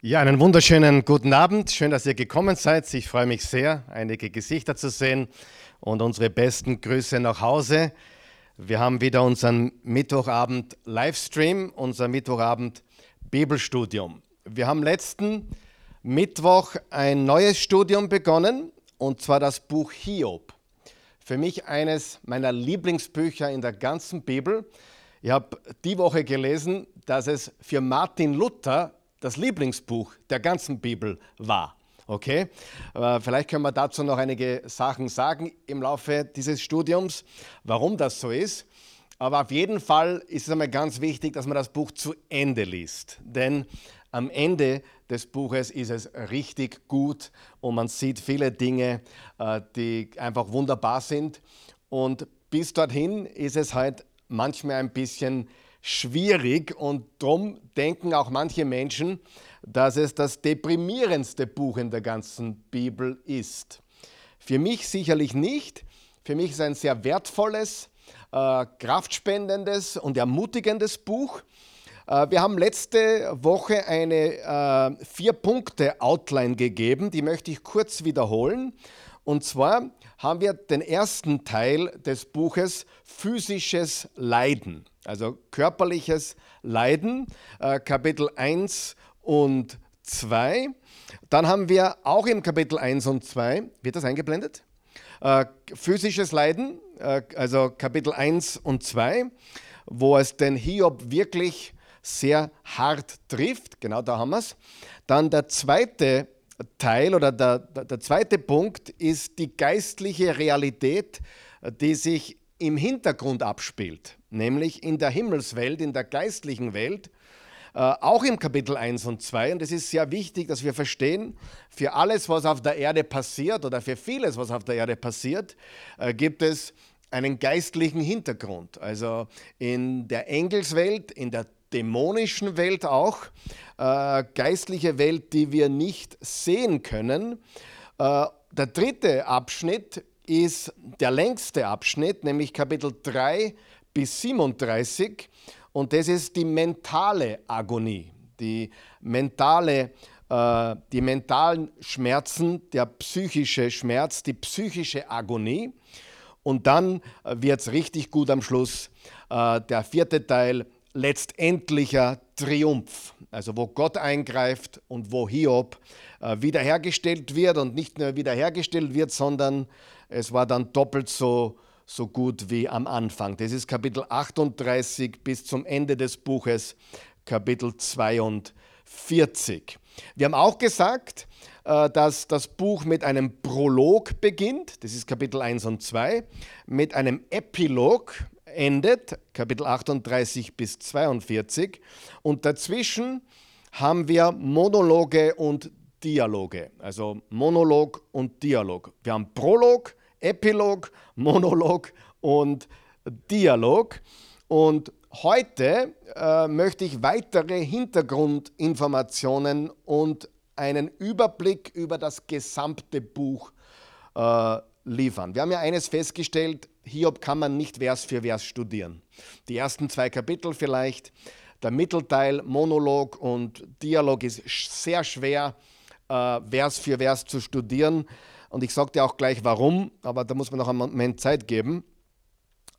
Ja, einen wunderschönen guten Abend. Schön, dass ihr gekommen seid. Ich freue mich sehr, einige Gesichter zu sehen und unsere besten Grüße nach Hause. Wir haben wieder unseren Mittwochabend Livestream, unser Mittwochabend Bibelstudium. Wir haben letzten Mittwoch ein neues Studium begonnen und zwar das Buch Hiob. Für mich eines meiner Lieblingsbücher in der ganzen Bibel. Ich habe die Woche gelesen, dass es für Martin Luther das Lieblingsbuch der ganzen Bibel war. Okay, äh, vielleicht können wir dazu noch einige Sachen sagen im Laufe dieses Studiums, warum das so ist. Aber auf jeden Fall ist es einmal ganz wichtig, dass man das Buch zu Ende liest. Denn am Ende des Buches ist es richtig gut und man sieht viele Dinge, äh, die einfach wunderbar sind. Und bis dorthin ist es halt manchmal ein bisschen schwierig und darum denken auch manche Menschen, dass es das deprimierendste Buch in der ganzen Bibel ist. Für mich sicherlich nicht. Für mich ist es ein sehr wertvolles, äh, kraftspendendes und ermutigendes Buch. Äh, wir haben letzte Woche eine äh, Vier-Punkte-Outline gegeben, die möchte ich kurz wiederholen. Und zwar haben wir den ersten Teil des Buches Physisches Leiden, also körperliches Leiden, äh, Kapitel 1 und 2. Dann haben wir auch im Kapitel 1 und 2, wird das eingeblendet? Äh, physisches Leiden, äh, also Kapitel 1 und 2, wo es den Hiob wirklich sehr hart trifft. Genau da haben wir es. Dann der zweite Teil oder der, der, zweite Punkt ist die geistliche Realität, die sich im Hintergrund abspielt, nämlich in der Himmelswelt, in der geistlichen Welt, äh, auch im Kapitel 1 und 2. Und es ist sehr wichtig, dass wir verstehen, für alles, was auf der Erde passiert oder für vieles, was auf der Erde passiert, äh, gibt es einen geistlichen Hintergrund. Also in der Engelswelt, in der dämonischen Welt auch, äh, geistliche Welt, die wir nicht sehen können. Äh, der dritte Abschnitt ist der längste Abschnitt, nämlich Kapitel 3 bis 37. Und das ist die mentale Agonie, die mentale äh, die mentalen Schmerzen, der psychische Schmerz, die psychische Agonie. Und dann äh, wird es richtig gut am Schluss. Äh, der vierte Teil, letztendlicher Triumph. Also wo Gott eingreift und wo Hiob äh, wiederhergestellt wird und nicht nur wiederhergestellt wird, sondern es war dann doppelt so, so gut wie am Anfang. Das ist Kapitel 38 bis zum Ende des Buches, Kapitel 42. Wir haben auch gesagt, äh, dass das Buch mit einem Prolog beginnt, das ist Kapitel 1 und 2, mit einem Epilog, endet, Kapitel 38 bis 42. Und dazwischen haben wir Monologe und Dialoge, also Monolog und Dialog. Wir haben Prolog, Epilog, Monolog und Dialog. Und heute äh, möchte ich weitere Hintergrundinformationen und einen Überblick über das gesamte Buch äh, liefern. Wir haben ja eines festgestellt, Hiob kann man nicht Vers für Vers studieren. Die ersten zwei Kapitel vielleicht, der Mittelteil, Monolog und Dialog ist sehr schwer, äh, Vers für Vers zu studieren. Und ich sage dir auch gleich warum, aber da muss man noch einen Moment Zeit geben.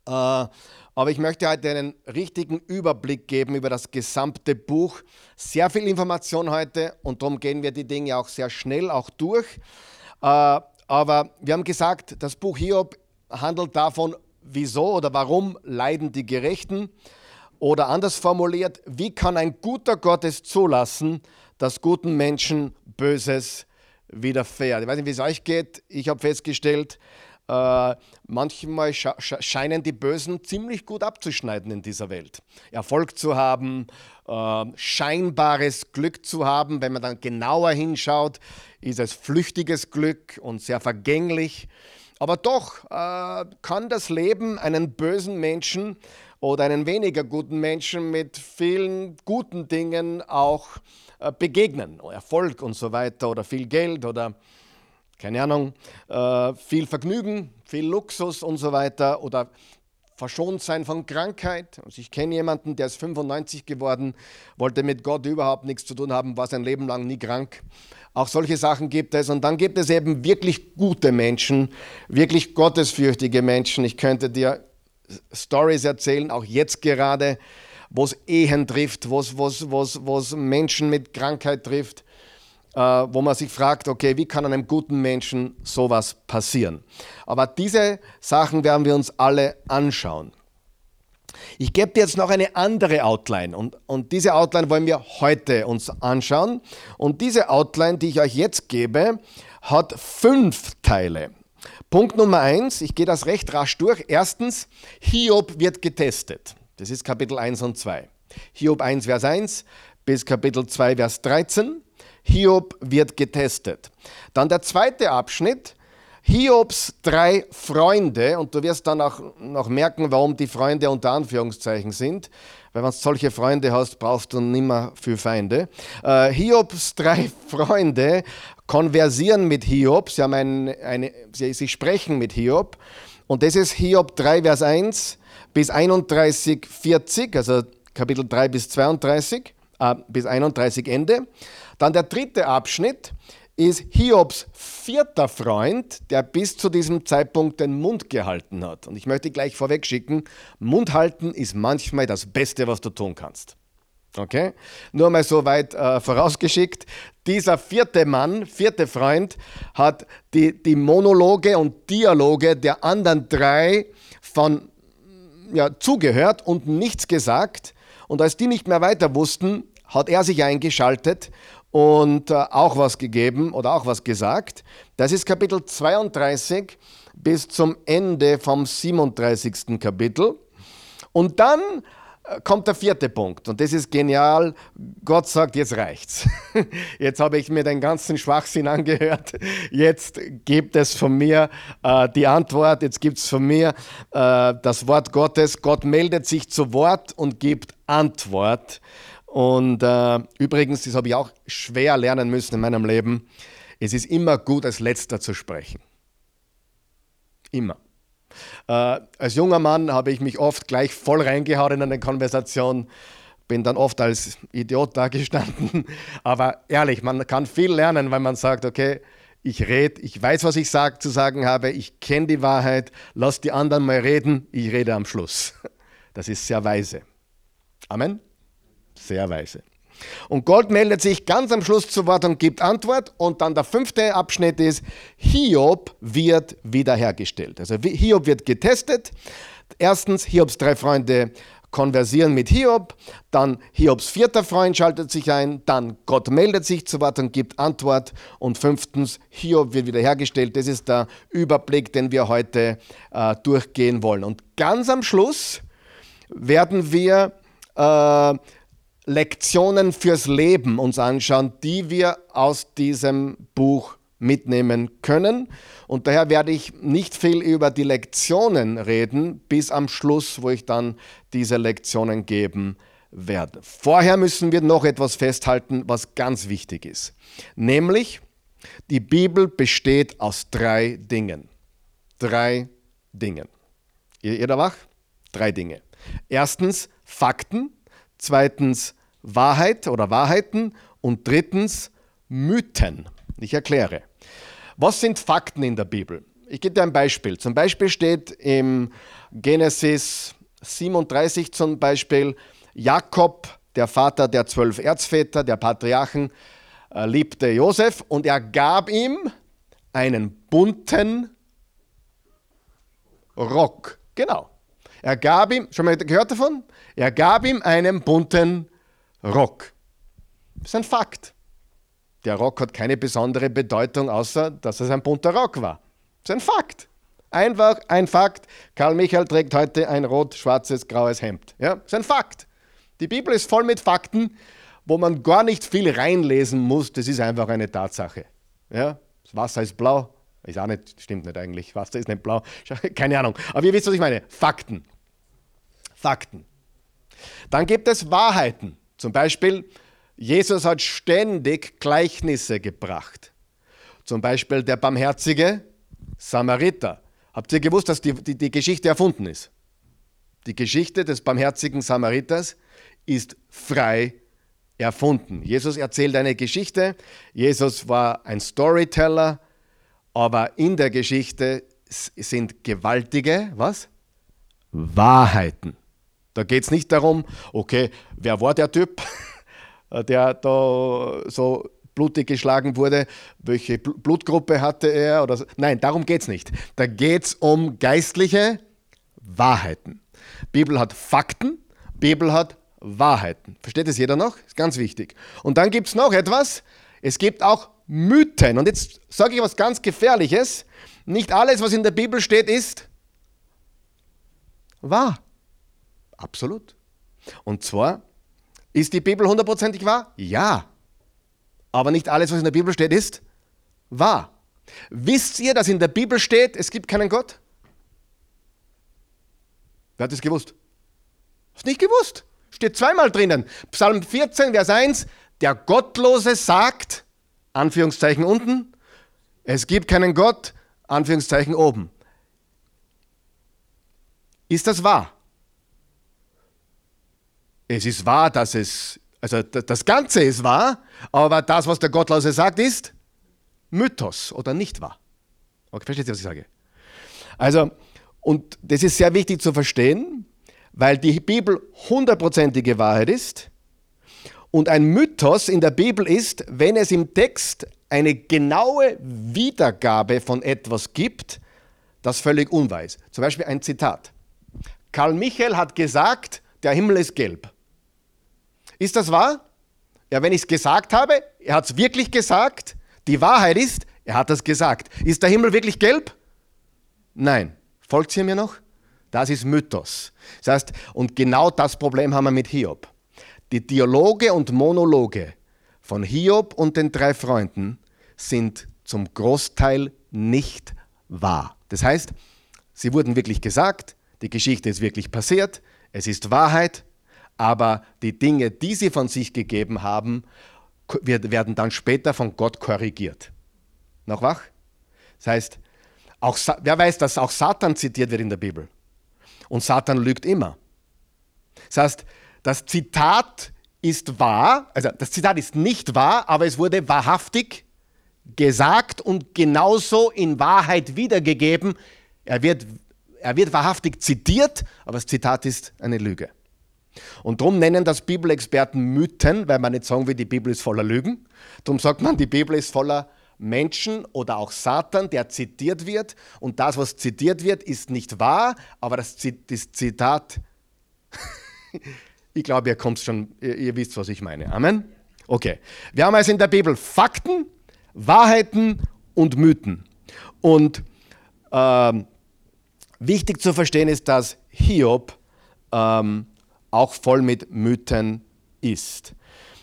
Äh, aber ich möchte heute einen richtigen Überblick geben über das gesamte Buch. Sehr viel Information heute und darum gehen wir die Dinge auch sehr schnell auch durch. Äh, aber wir haben gesagt, das Buch Hiob handelt davon, wieso oder warum leiden die Gerechten. Oder anders formuliert, wie kann ein guter Gott es zulassen, dass guten Menschen Böses widerfährt? Ich weiß nicht, wie es euch geht. Ich habe festgestellt, äh, manchmal scheinen die Bösen ziemlich gut abzuschneiden in dieser Welt. Erfolg zu haben, äh, scheinbares Glück zu haben. Wenn man dann genauer hinschaut, ist es flüchtiges Glück und sehr vergänglich. Aber doch äh, kann das Leben einen bösen Menschen oder einen weniger guten Menschen mit vielen guten Dingen auch äh, begegnen. Erfolg und so weiter oder viel Geld oder keine Ahnung, äh, viel Vergnügen, viel Luxus und so weiter oder verschont sein von Krankheit. Also ich kenne jemanden, der ist 95 geworden, wollte mit Gott überhaupt nichts zu tun haben, war sein Leben lang nie krank. Auch solche Sachen gibt es. Und dann gibt es eben wirklich gute Menschen, wirklich gottesfürchtige Menschen. Ich könnte dir Stories erzählen, auch jetzt gerade, wo es Ehen trifft, wo es Menschen mit Krankheit trifft, wo man sich fragt, okay, wie kann einem guten Menschen sowas passieren? Aber diese Sachen werden wir uns alle anschauen. Ich gebe dir jetzt noch eine andere Outline und, und diese Outline wollen wir heute uns anschauen. Und diese Outline, die ich euch jetzt gebe, hat fünf Teile. Punkt Nummer eins, ich gehe das recht rasch durch. Erstens, Hiob wird getestet. Das ist Kapitel 1 und 2. Hiob 1, Vers 1 bis Kapitel 2, Vers 13. Hiob wird getestet. Dann der zweite Abschnitt, Hiobs drei Freunde, und du wirst dann auch noch merken, warum die Freunde unter Anführungszeichen sind, weil wenn du solche Freunde hast, brauchst du nimmer für Feinde. Äh, Hiobs drei Freunde konversieren mit Hiob, sie, haben ein, eine, sie, sie sprechen mit Hiob, und das ist Hiob 3, Vers 1 bis 31, 40, also Kapitel 3 bis 32, äh, bis 31 Ende. Dann der dritte Abschnitt, ist Hiobs vierter Freund, der bis zu diesem Zeitpunkt den Mund gehalten hat. Und ich möchte gleich vorweg schicken, Mund halten ist manchmal das Beste, was du tun kannst. Okay? Nur mal so weit äh, vorausgeschickt. Dieser vierte Mann, vierte Freund, hat die, die Monologe und Dialoge der anderen drei von, ja, zugehört und nichts gesagt. Und als die nicht mehr weiter wussten, hat er sich eingeschaltet und äh, auch was gegeben oder auch was gesagt. Das ist Kapitel 32 bis zum Ende vom 37. Kapitel. Und dann äh, kommt der vierte Punkt und das ist genial. Gott sagt, jetzt reicht's. Jetzt habe ich mir den ganzen Schwachsinn angehört. Jetzt gibt es von mir äh, die Antwort, jetzt gibt es von mir äh, das Wort Gottes. Gott meldet sich zu Wort und gibt Antwort. Und äh, übrigens, das habe ich auch schwer lernen müssen in meinem Leben, es ist immer gut, als letzter zu sprechen. Immer. Äh, als junger Mann habe ich mich oft gleich voll reingehauen in eine Konversation, bin dann oft als Idiot dagestanden. Aber ehrlich, man kann viel lernen, weil man sagt, okay, ich rede, ich weiß, was ich sag, zu sagen habe, ich kenne die Wahrheit, lass die anderen mal reden, ich rede am Schluss. Das ist sehr weise. Amen. Sehr weise. Und Gott meldet sich ganz am Schluss zu Wort und gibt Antwort. Und dann der fünfte Abschnitt ist, Hiob wird wiederhergestellt. Also Hiob wird getestet. Erstens, Hiobs drei Freunde konversieren mit Hiob. Dann Hiobs vierter Freund schaltet sich ein. Dann Gott meldet sich zu Wort und gibt Antwort. Und fünftens, Hiob wird wiederhergestellt. Das ist der Überblick, den wir heute äh, durchgehen wollen. Und ganz am Schluss werden wir äh, Lektionen fürs Leben uns anschauen, die wir aus diesem Buch mitnehmen können. Und daher werde ich nicht viel über die Lektionen reden, bis am Schluss, wo ich dann diese Lektionen geben werde. Vorher müssen wir noch etwas festhalten, was ganz wichtig ist. Nämlich, die Bibel besteht aus drei Dingen. Drei Dingen. Ihr, da wach? Drei Dinge. Erstens Fakten, zweitens Wahrheit oder Wahrheiten und drittens Mythen. Ich erkläre. Was sind Fakten in der Bibel? Ich gebe dir ein Beispiel. Zum Beispiel steht im Genesis 37 zum Beispiel, Jakob, der Vater der zwölf Erzväter, der Patriarchen, äh, liebte Josef und er gab ihm einen bunten Rock. Genau. Er gab ihm, schon mal gehört davon? Er gab ihm einen bunten Rock. Das ist ein Fakt. Der Rock hat keine besondere Bedeutung, außer dass es ein bunter Rock war. Das ist ein Fakt. Einfach ein Fakt. Karl Michael trägt heute ein rot-schwarzes, graues Hemd. Ja, das ist ein Fakt. Die Bibel ist voll mit Fakten, wo man gar nicht viel reinlesen muss. Das ist einfach eine Tatsache. Ja, das Wasser ist blau. Ist auch nicht, stimmt nicht eigentlich. Wasser ist nicht blau. Keine Ahnung. Aber ihr wisst, was ich meine. Fakten. Fakten. Dann gibt es Wahrheiten. Zum Beispiel, Jesus hat ständig Gleichnisse gebracht. Zum Beispiel der barmherzige Samariter. Habt ihr gewusst, dass die, die, die Geschichte erfunden ist? die Geschichte des barmherzigen Samariters ist frei erfunden. Jesus erzählt eine Geschichte. Jesus war ein Storyteller, aber in der Geschichte sind gewaltige, was? Wahrheiten. Da geht es nicht darum, okay, wer war der Typ, der da so blutig geschlagen wurde, welche Blutgruppe hatte er oder so. Nein, darum geht es nicht. Da geht es um geistliche Wahrheiten. Bibel hat Fakten, Bibel hat Wahrheiten. Versteht es jeder noch? Ist ganz wichtig. Und dann gibt es noch etwas. Es gibt auch Mythen. Und jetzt sage ich was ganz Gefährliches. Nicht alles, was in der Bibel steht, ist wahr. Absolut. Und zwar, ist die Bibel hundertprozentig wahr? Ja. Aber nicht alles, was in der Bibel steht, ist wahr. Wisst ihr, dass in der Bibel steht, es gibt keinen Gott? Wer hat es gewusst? Hast nicht gewusst? Steht zweimal drinnen. Psalm 14, Vers 1, der Gottlose sagt, Anführungszeichen unten, es gibt keinen Gott, Anführungszeichen oben. Ist das wahr? Es ist wahr, dass es, also das Ganze ist wahr, aber das, was der Gottlose sagt, ist Mythos oder nicht wahr. Okay, versteht ihr, was ich sage? Also, und das ist sehr wichtig zu verstehen, weil die Bibel hundertprozentige Wahrheit ist. Und ein Mythos in der Bibel ist, wenn es im Text eine genaue Wiedergabe von etwas gibt, das völlig unwahr ist. Zum Beispiel ein Zitat. Karl Michael hat gesagt, der Himmel ist gelb. Ist das wahr? Ja, wenn ich es gesagt habe, er hat es wirklich gesagt. Die Wahrheit ist, er hat es gesagt. Ist der Himmel wirklich gelb? Nein. Folgt ihr mir noch? Das ist Mythos. Das heißt, und genau das Problem haben wir mit Hiob. Die Dialoge und Monologe von Hiob und den drei Freunden sind zum Großteil nicht wahr. Das heißt, sie wurden wirklich gesagt, die Geschichte ist wirklich passiert, es ist Wahrheit, aber die Dinge, die sie von sich gegeben haben, werden dann später von Gott korrigiert. Noch wach? Das heißt, auch, wer weiß, dass auch Satan zitiert wird in der Bibel? Und Satan lügt immer. Das heißt, das Zitat ist wahr, also das Zitat ist nicht wahr, aber es wurde wahrhaftig gesagt und genauso in Wahrheit wiedergegeben. Er wird, er wird wahrhaftig zitiert, aber das Zitat ist eine Lüge. Und darum nennen das Bibelexperten Mythen, weil man nicht sagen will, die Bibel ist voller Lügen. Darum sagt man, die Bibel ist voller Menschen oder auch Satan, der zitiert wird. Und das, was zitiert wird, ist nicht wahr, aber das, Zitat, ich glaube, ihr kommt schon, ihr, ihr, wisst, was ich meine. Amen? Okay. Wir haben also in der Bibel Fakten, Wahrheiten und Mythen. Und ähm, wichtig zu verstehen ist, dass Hiob ähm, auch voll mit Mythen ist.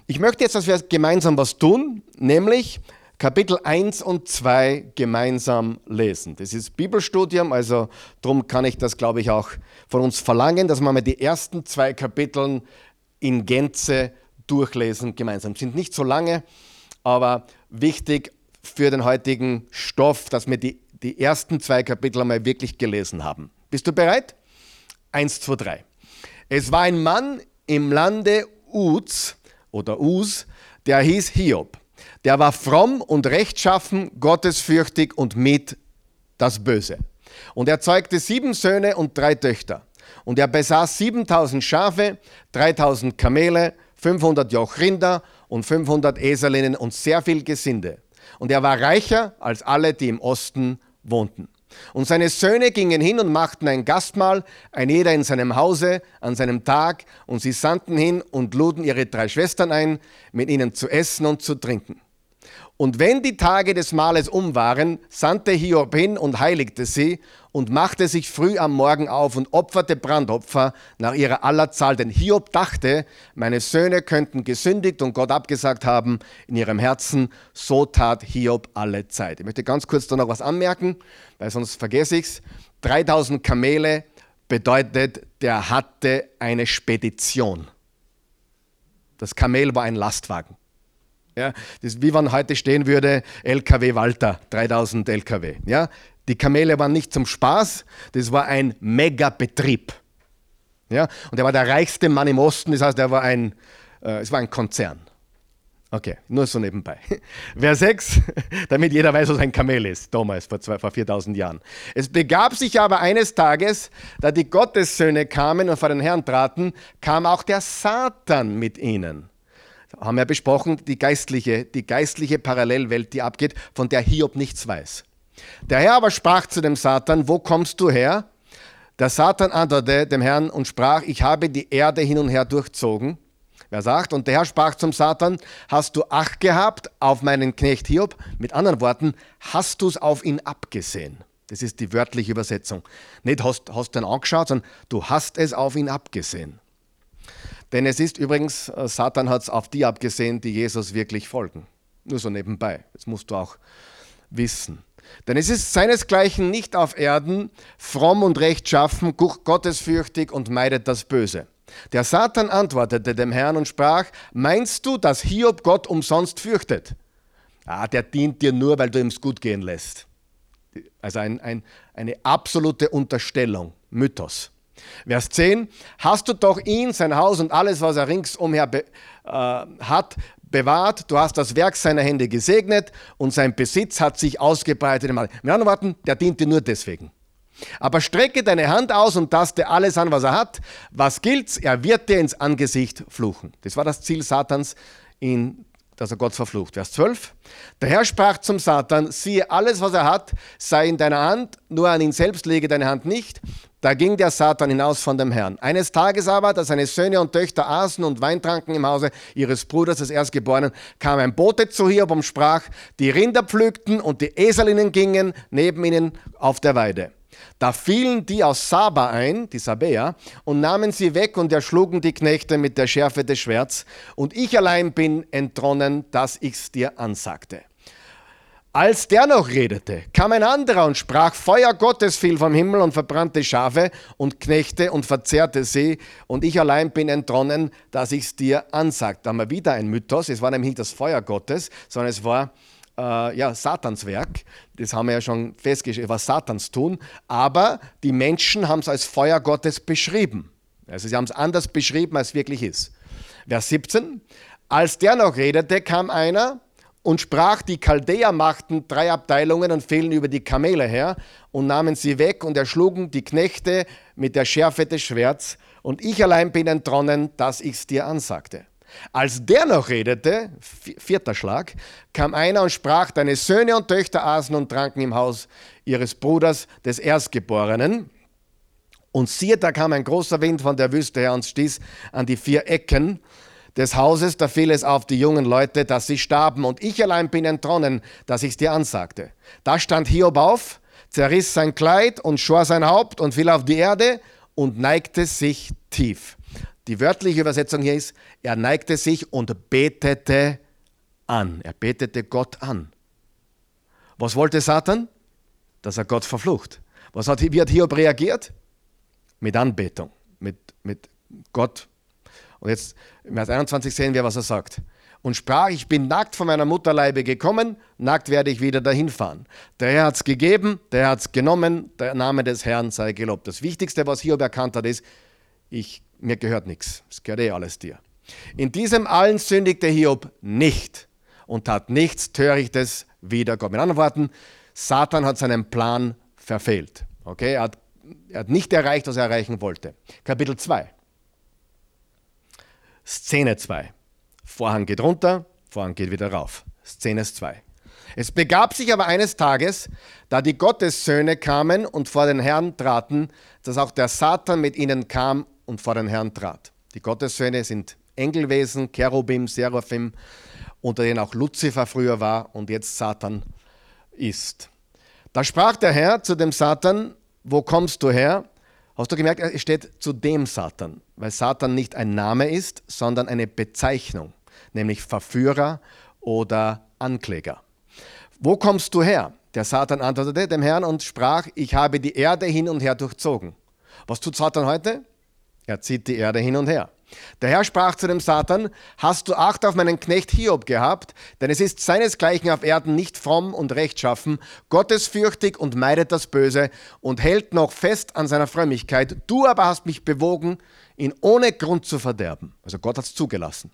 Ich möchte jetzt, dass wir gemeinsam was tun, nämlich Kapitel 1 und 2 gemeinsam lesen. Das ist Bibelstudium, also darum kann ich das, glaube ich, auch von uns verlangen, dass wir mal die ersten zwei Kapiteln in Gänze durchlesen gemeinsam. Sind nicht so lange, aber wichtig für den heutigen Stoff, dass wir die, die ersten zwei Kapitel einmal wirklich gelesen haben. Bist du bereit? Eins, zwei, drei. Es war ein Mann im Lande Uz oder Uz, der hieß Hiob. Der war fromm und rechtschaffen, gottesfürchtig und mit das Böse. Und er zeugte sieben Söhne und drei Töchter. Und er besaß 7000 Schafe, 3000 Kamele, 500 Joch Rinder und 500 Eselinnen und sehr viel Gesinde. Und er war reicher als alle, die im Osten wohnten. Und seine Söhne gingen hin und machten ein Gastmahl, ein jeder in seinem Hause, an seinem Tag, und sie sandten hin und luden ihre drei Schwestern ein, mit ihnen zu essen und zu trinken. Und wenn die Tage des Mahles um waren, sandte Hiob hin und heiligte sie und machte sich früh am Morgen auf und opferte Brandopfer nach ihrer aller Zahl. Denn Hiob dachte, meine Söhne könnten gesündigt und Gott abgesagt haben in ihrem Herzen. So tat Hiob alle Zeit. Ich möchte ganz kurz da noch was anmerken, weil sonst vergesse ich es. 3000 Kamele bedeutet, der hatte eine Spedition. Das Kamel war ein Lastwagen. Ja, das wie wenn heute stehen würde, LKW Walter, 3000 LKW. Ja, die Kamele waren nicht zum Spaß, das war ein Megabetrieb. Ja? Und er war der reichste Mann im Osten, das heißt, er war ein, äh, es war ein Konzern. Okay, nur so nebenbei. Vers 6, damit jeder weiß, was ein Kamel ist, damals, vor, zwei, vor 4000 Jahren. Es begab sich aber eines Tages, da die Gottessöhne kamen und vor den Herrn traten, kam auch der Satan mit ihnen. Haben wir besprochen, die geistliche, die geistliche Parallelwelt, die abgeht, von der Hiob nichts weiß. Der Herr aber sprach zu dem Satan, wo kommst du her? Der Satan antwortete dem Herrn und sprach, ich habe die Erde hin und her durchzogen Wer sagt, und der Herr sprach zum Satan, hast du Acht gehabt auf meinen Knecht Hiob? Mit anderen Worten, hast du es auf ihn abgesehen? Das ist die wörtliche Übersetzung. Nicht hast, hast du ihn angeschaut, sondern du hast es auf ihn abgesehen. Denn es ist übrigens, äh, Satan hat es auf die abgesehen, die Jesus wirklich folgen. Nur so nebenbei. Das musst du auch wissen. Denn es ist seinesgleichen nicht auf Erden, fromm und rechtschaffen, gottesfürchtig und meidet das Böse. Der Satan antwortete dem Herrn und sprach, meinst du, dass Hiob Gott umsonst fürchtet? Ah, der dient dir nur, weil du ihm es gut gehen lässt. Also ein, ein, eine absolute Unterstellung, Mythos. Vers 10, hast du doch ihn, sein Haus und alles, was er ringsumher be, äh, hat, bewahrt, du hast das Werk seiner Hände gesegnet und sein Besitz hat sich ausgebreitet. Mit anderen Worten, der dient dir nur deswegen. Aber strecke deine Hand aus und taste alles an, was er hat. Was gilt's? Er wird dir ins Angesicht fluchen. Das war das Ziel Satans, ihn, dass er Gott verflucht. Vers 12. Der Herr sprach zum Satan, siehe, alles, was er hat, sei in deiner Hand, nur an ihn selbst lege deine Hand nicht. Da ging der Satan hinaus von dem Herrn. Eines Tages aber, da seine Söhne und Töchter aßen und Wein tranken im Hause ihres Bruders, des Erstgeborenen, kam ein Bote zu Hiob und sprach, die Rinder pflückten und die Eselinnen gingen neben ihnen auf der Weide. Da fielen die aus Saba ein, die Sabäer, und nahmen sie weg und erschlugen die Knechte mit der Schärfe des Schwerts. Und ich allein bin entronnen, dass ich's dir ansagte. Als der noch redete, kam ein anderer und sprach, Feuer Gottes fiel vom Himmel und verbrannte Schafe und Knechte und verzehrte sie, und ich allein bin entronnen, dass ich's dir ansagte. Da haben wir wieder ein Mythos, es war nämlich nicht das Feuer Gottes, sondern es war äh, ja, Satans Werk. Das haben wir ja schon festgestellt, was Satans tun. Aber die Menschen haben es als Feuer Gottes beschrieben. Also sie haben es anders beschrieben, als es wirklich ist. Vers 17. Als der noch redete, kam einer und sprach, die Chaldäer machten drei Abteilungen und fielen über die Kamele her und nahmen sie weg und erschlugen die Knechte mit der Schärfe des Schwerts. Und ich allein bin entronnen, dass ich es dir ansagte. Als der noch redete, vierter Schlag, kam einer und sprach, deine Söhne und Töchter aßen und tranken im Haus ihres Bruders, des Erstgeborenen. Und siehe, da kam ein großer Wind von der Wüste her und stieß an die vier Ecken des Hauses, da fiel es auf die jungen Leute, dass sie starben. Und ich allein bin entronnen, dass ich es dir ansagte. Da stand Hiob auf, zerriss sein Kleid und schor sein Haupt und fiel auf die Erde und neigte sich tief. Die wörtliche Übersetzung hier ist, er neigte sich und betete an. Er betete Gott an. Was wollte Satan? Dass er Gott verflucht. Was hat, wie hat Hiob reagiert? Mit Anbetung, mit, mit Gott. Und jetzt im Vers 21 sehen wir, was er sagt. Und sprach, ich bin nackt von meiner Mutterleibe gekommen, nackt werde ich wieder dahin fahren. Der Herr hat es gegeben, der Herr hat es genommen, der Name des Herrn sei gelobt. Das Wichtigste, was Hiob erkannt hat, ist, ich mir gehört nichts, es gehört eh alles dir. In diesem allen sündigte Hiob nicht und tat nichts Törichtes wider Gott. Mit anderen Worten, Satan hat seinen Plan verfehlt. Okay? Er, hat, er hat nicht erreicht, was er erreichen wollte. Kapitel 2. Szene 2. Vorhang geht runter, Vorhang geht wieder rauf. Szene 2. Es begab sich aber eines Tages, da die Gottessöhne kamen und vor den Herrn traten, dass auch der Satan mit ihnen kam und vor den Herrn trat. Die Gottessöhne sind Engelwesen, Cherubim, Seraphim, unter denen auch Luzifer früher war und jetzt Satan ist. Da sprach der Herr zu dem Satan, wo kommst du her? Hast du gemerkt, es steht zu dem Satan, weil Satan nicht ein Name ist, sondern eine Bezeichnung, nämlich Verführer oder Ankläger. Wo kommst du her? Der Satan antwortete dem Herrn und sprach, ich habe die Erde hin und her durchzogen. Was tut Satan heute? Er zieht die Erde hin und her. Der Herr sprach zu dem Satan, hast du Acht auf meinen Knecht Hiob gehabt, denn es ist seinesgleichen auf Erden nicht fromm und rechtschaffen, gottesfürchtig und meidet das Böse und hält noch fest an seiner Frömmigkeit. Du aber hast mich bewogen, ihn ohne Grund zu verderben. Also Gott hat es zugelassen.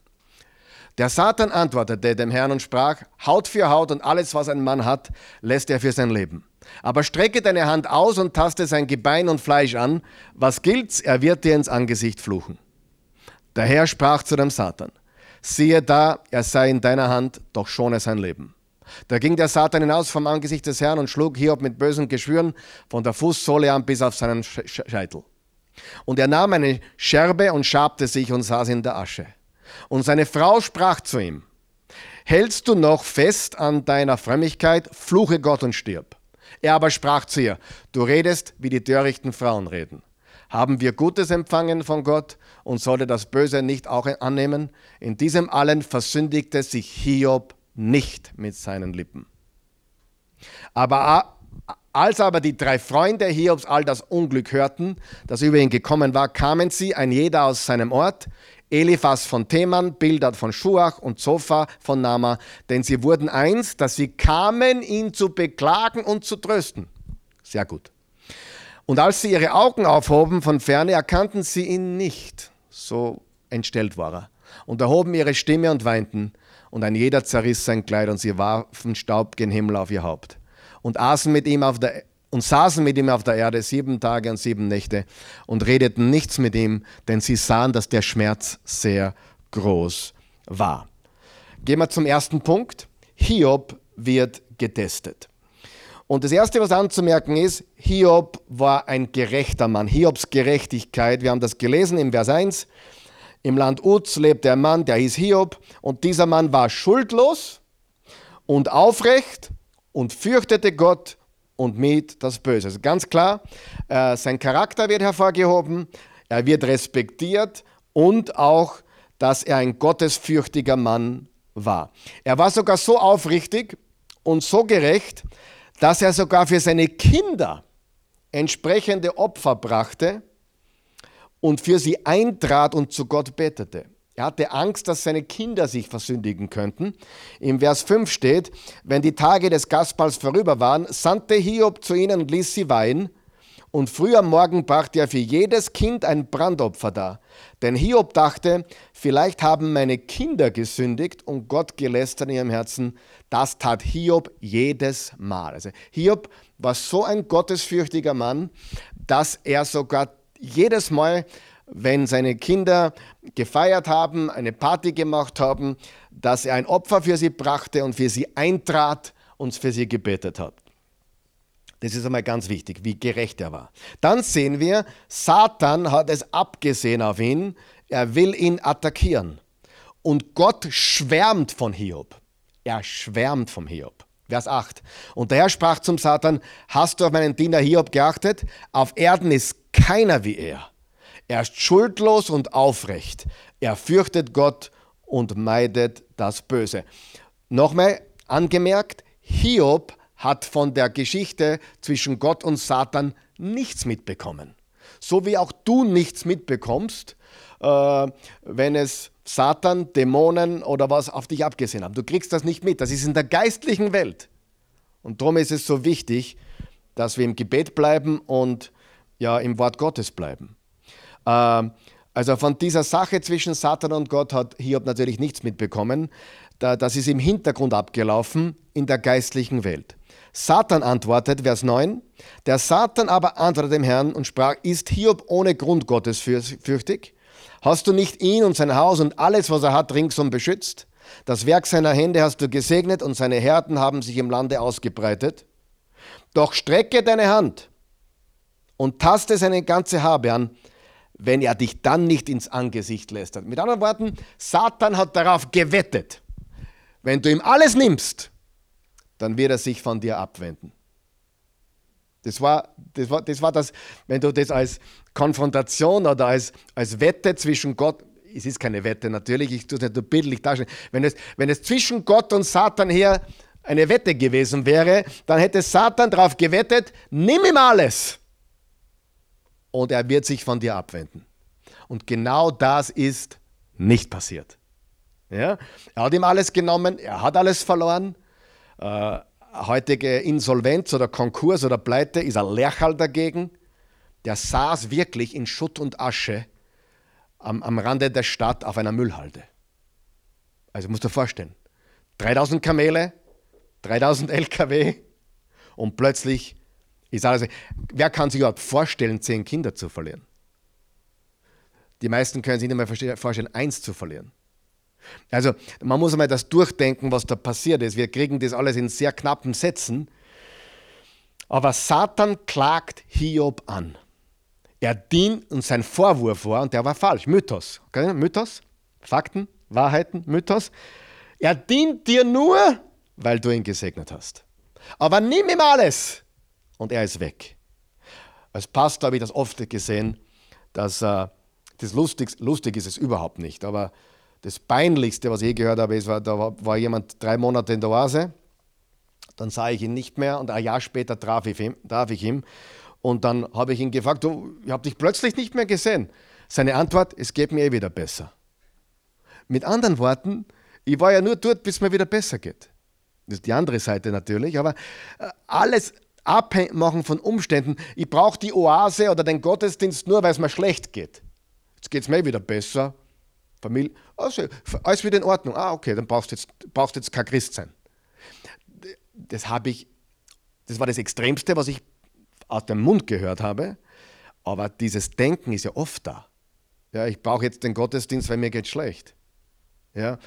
Der Satan antwortete dem Herrn und sprach, Haut für Haut und alles, was ein Mann hat, lässt er für sein Leben. Aber strecke deine Hand aus und taste sein Gebein und Fleisch an. Was gilt's? Er wird dir ins Angesicht fluchen. Der Herr sprach zu dem Satan, siehe da, er sei in deiner Hand, doch schone sein Leben. Da ging der Satan hinaus vom Angesicht des Herrn und schlug Hiob mit bösen Geschwüren von der Fußsohle an bis auf seinen Scheitel. Und er nahm eine Scherbe und schabte sich und saß in der Asche. Und seine Frau sprach zu ihm, Hältst du noch fest an deiner Frömmigkeit, fluche Gott und stirb. Er aber sprach zu ihr, du redest, wie die törichten Frauen reden. Haben wir Gutes empfangen von Gott und sollte das Böse nicht auch annehmen? In diesem allen versündigte sich Hiob nicht mit seinen Lippen. Aber als aber die drei Freunde Hiobs all das Unglück hörten, das über ihn gekommen war, kamen sie, ein jeder aus seinem Ort, Eliphas von Theman, Bildad von Schuach und Zophar von Nama, denn sie wurden eins, dass sie kamen, ihn zu beklagen und zu trösten. Sehr gut. Und als sie ihre Augen aufhoben von ferne, erkannten sie ihn nicht. So entstellt war er. Und erhoben ihre Stimme und weinten. Und ein jeder zerriss sein Kleid und sie warfen Staub gen Himmel auf ihr Haupt. Und aßen mit ihm auf der und saßen mit ihm auf der Erde sieben Tage und sieben Nächte und redeten nichts mit ihm, denn sie sahen, dass der Schmerz sehr groß war. Gehen wir zum ersten Punkt. Hiob wird getestet. Und das Erste, was anzumerken ist, Hiob war ein gerechter Mann. Hiobs Gerechtigkeit, wir haben das gelesen im Vers 1. Im Land Uz lebte ein Mann, der hieß Hiob. Und dieser Mann war schuldlos und aufrecht und fürchtete Gott und mied das Böse. Also ganz klar, äh, sein Charakter wird hervorgehoben, er wird respektiert und auch, dass er ein gottesfürchtiger Mann war. Er war sogar so aufrichtig und so gerecht, dass er sogar für seine Kinder entsprechende Opfer brachte und für sie eintrat und zu Gott betete. Er hatte Angst, dass seine Kinder sich versündigen könnten. Im Vers 5 steht, wenn die Tage des Gaspals vorüber waren, sandte Hiob zu ihnen und ließ sie weinen. Und früh am Morgen brachte er für jedes Kind ein Brandopfer dar. Denn Hiob dachte, vielleicht haben meine Kinder gesündigt und Gott gelästert in ihrem Herzen. Das tat Hiob jedes Mal. Also Hiob war so ein gottesfürchtiger Mann, dass er sogar jedes Mal wenn seine Kinder gefeiert haben, eine Party gemacht haben, dass er ein Opfer für sie brachte und für sie eintrat und für sie gebetet hat. Das ist einmal ganz wichtig, wie gerecht er war. Dann sehen wir, Satan hat es abgesehen auf ihn, er will ihn attackieren. Und Gott schwärmt von Hiob. Er schwärmt vom Hiob. Vers 8. Und der Herr sprach zum Satan, hast du auf meinen Diener Hiob geachtet? Auf Erden ist keiner wie er er ist schuldlos und aufrecht. Er fürchtet Gott und meidet das Böse. Nochmal angemerkt, Hiob hat von der Geschichte zwischen Gott und Satan nichts mitbekommen. So wie auch du nichts mitbekommst, äh, wenn es Satan, Dämonen oder was auf dich abgesehen haben. Du kriegst das nicht mit. Das ist in der geistlichen Welt. Und darum ist es so wichtig, dass wir im Gebet bleiben und ja im Wort Gottes bleiben. Ähm, also von dieser Sache zwischen Satan und Gott hat Hiob natürlich nichts mitbekommen. Das ist im Hintergrund abgelaufen in der geistlichen Welt. Satan antwortet, Vers 9, der Satan aber antwortete dem Herrn und sprach, ist Hiob ohne Grund Gottes fürchtig? Hast du nicht ihn und sein Haus und alles, was er hat, ringsum beschützt? Das Werk seiner Hände hast du gesegnet und seine Herden haben sich im Lande ausgebreitet. Doch strecke deine Hand und taste seine ganze Habe an, wenn er dich dann nicht ins Angesicht lässt. Mit anderen Worten, Satan hat darauf gewettet, wenn du ihm alles nimmst, dann wird er sich von dir abwenden. Das war, das war, das war das, wenn du das als Konfrontation oder als, als Wette zwischen Gott, es ist keine Wette natürlich, ich tue es nicht nur bildlich darstellen, wenn es, wenn es zwischen Gott und Satan her eine Wette gewesen wäre, dann hätte Satan darauf gewettet, nimm ihm alles und er wird sich von dir abwenden. Und genau das ist nicht passiert. Ja? Er hat ihm alles genommen, er hat alles verloren. Äh, heutige Insolvenz oder Konkurs oder Pleite ist ein Lerchal dagegen. Der saß wirklich in Schutt und Asche am, am Rande der Stadt auf einer Müllhalde. Also musst du dir vorstellen, 3000 Kamele, 3000 LKW und plötzlich ist alles. Wer kann sich überhaupt vorstellen, zehn Kinder zu verlieren? Die meisten können sich nicht mehr vorstellen, eins zu verlieren. Also man muss einmal das durchdenken, was da passiert ist. Wir kriegen das alles in sehr knappen Sätzen. Aber Satan klagt Hiob an. Er dient und sein Vorwurf war, und der war falsch, Mythos. Okay? Mythos, Fakten, Wahrheiten, Mythos. Er dient dir nur, weil du ihn gesegnet hast. Aber nimm ihm alles und er ist weg. Als Pastor habe ich das oft gesehen, dass äh, das lustig, lustig ist es überhaupt nicht, aber das Peinlichste, was ich je gehört habe, ist, war, da war, jemand drei Monate in der Oase, dann sah ich ihn nicht mehr und ein Jahr später traf ich ihn, traf ich ihn und dann habe ich ihn gefragt, du, ich habe dich plötzlich nicht mehr gesehen. Seine Antwort, es geht mir eh wieder besser. Mit anderen Worten, ich war ja nur dort, bis es mir wieder besser geht. Das ist die andere Seite natürlich, aber äh, alles abhängig machen von Umständen. Ich brauche die Oase oder den Gottesdienst nur, weil es mir schlecht geht. Jetzt geht es mir wieder besser. Familie, also, alles wieder in Ordnung. Ah, okay, dann brauchst du jetzt, brauchst jetzt kein Christ sein. Das ich, das war das Extremste, was ich aus dem Mund gehört habe. Aber dieses Denken ist ja oft da. Ja, ich brauche jetzt den Gottesdienst, weil mir geht schlecht. Ja,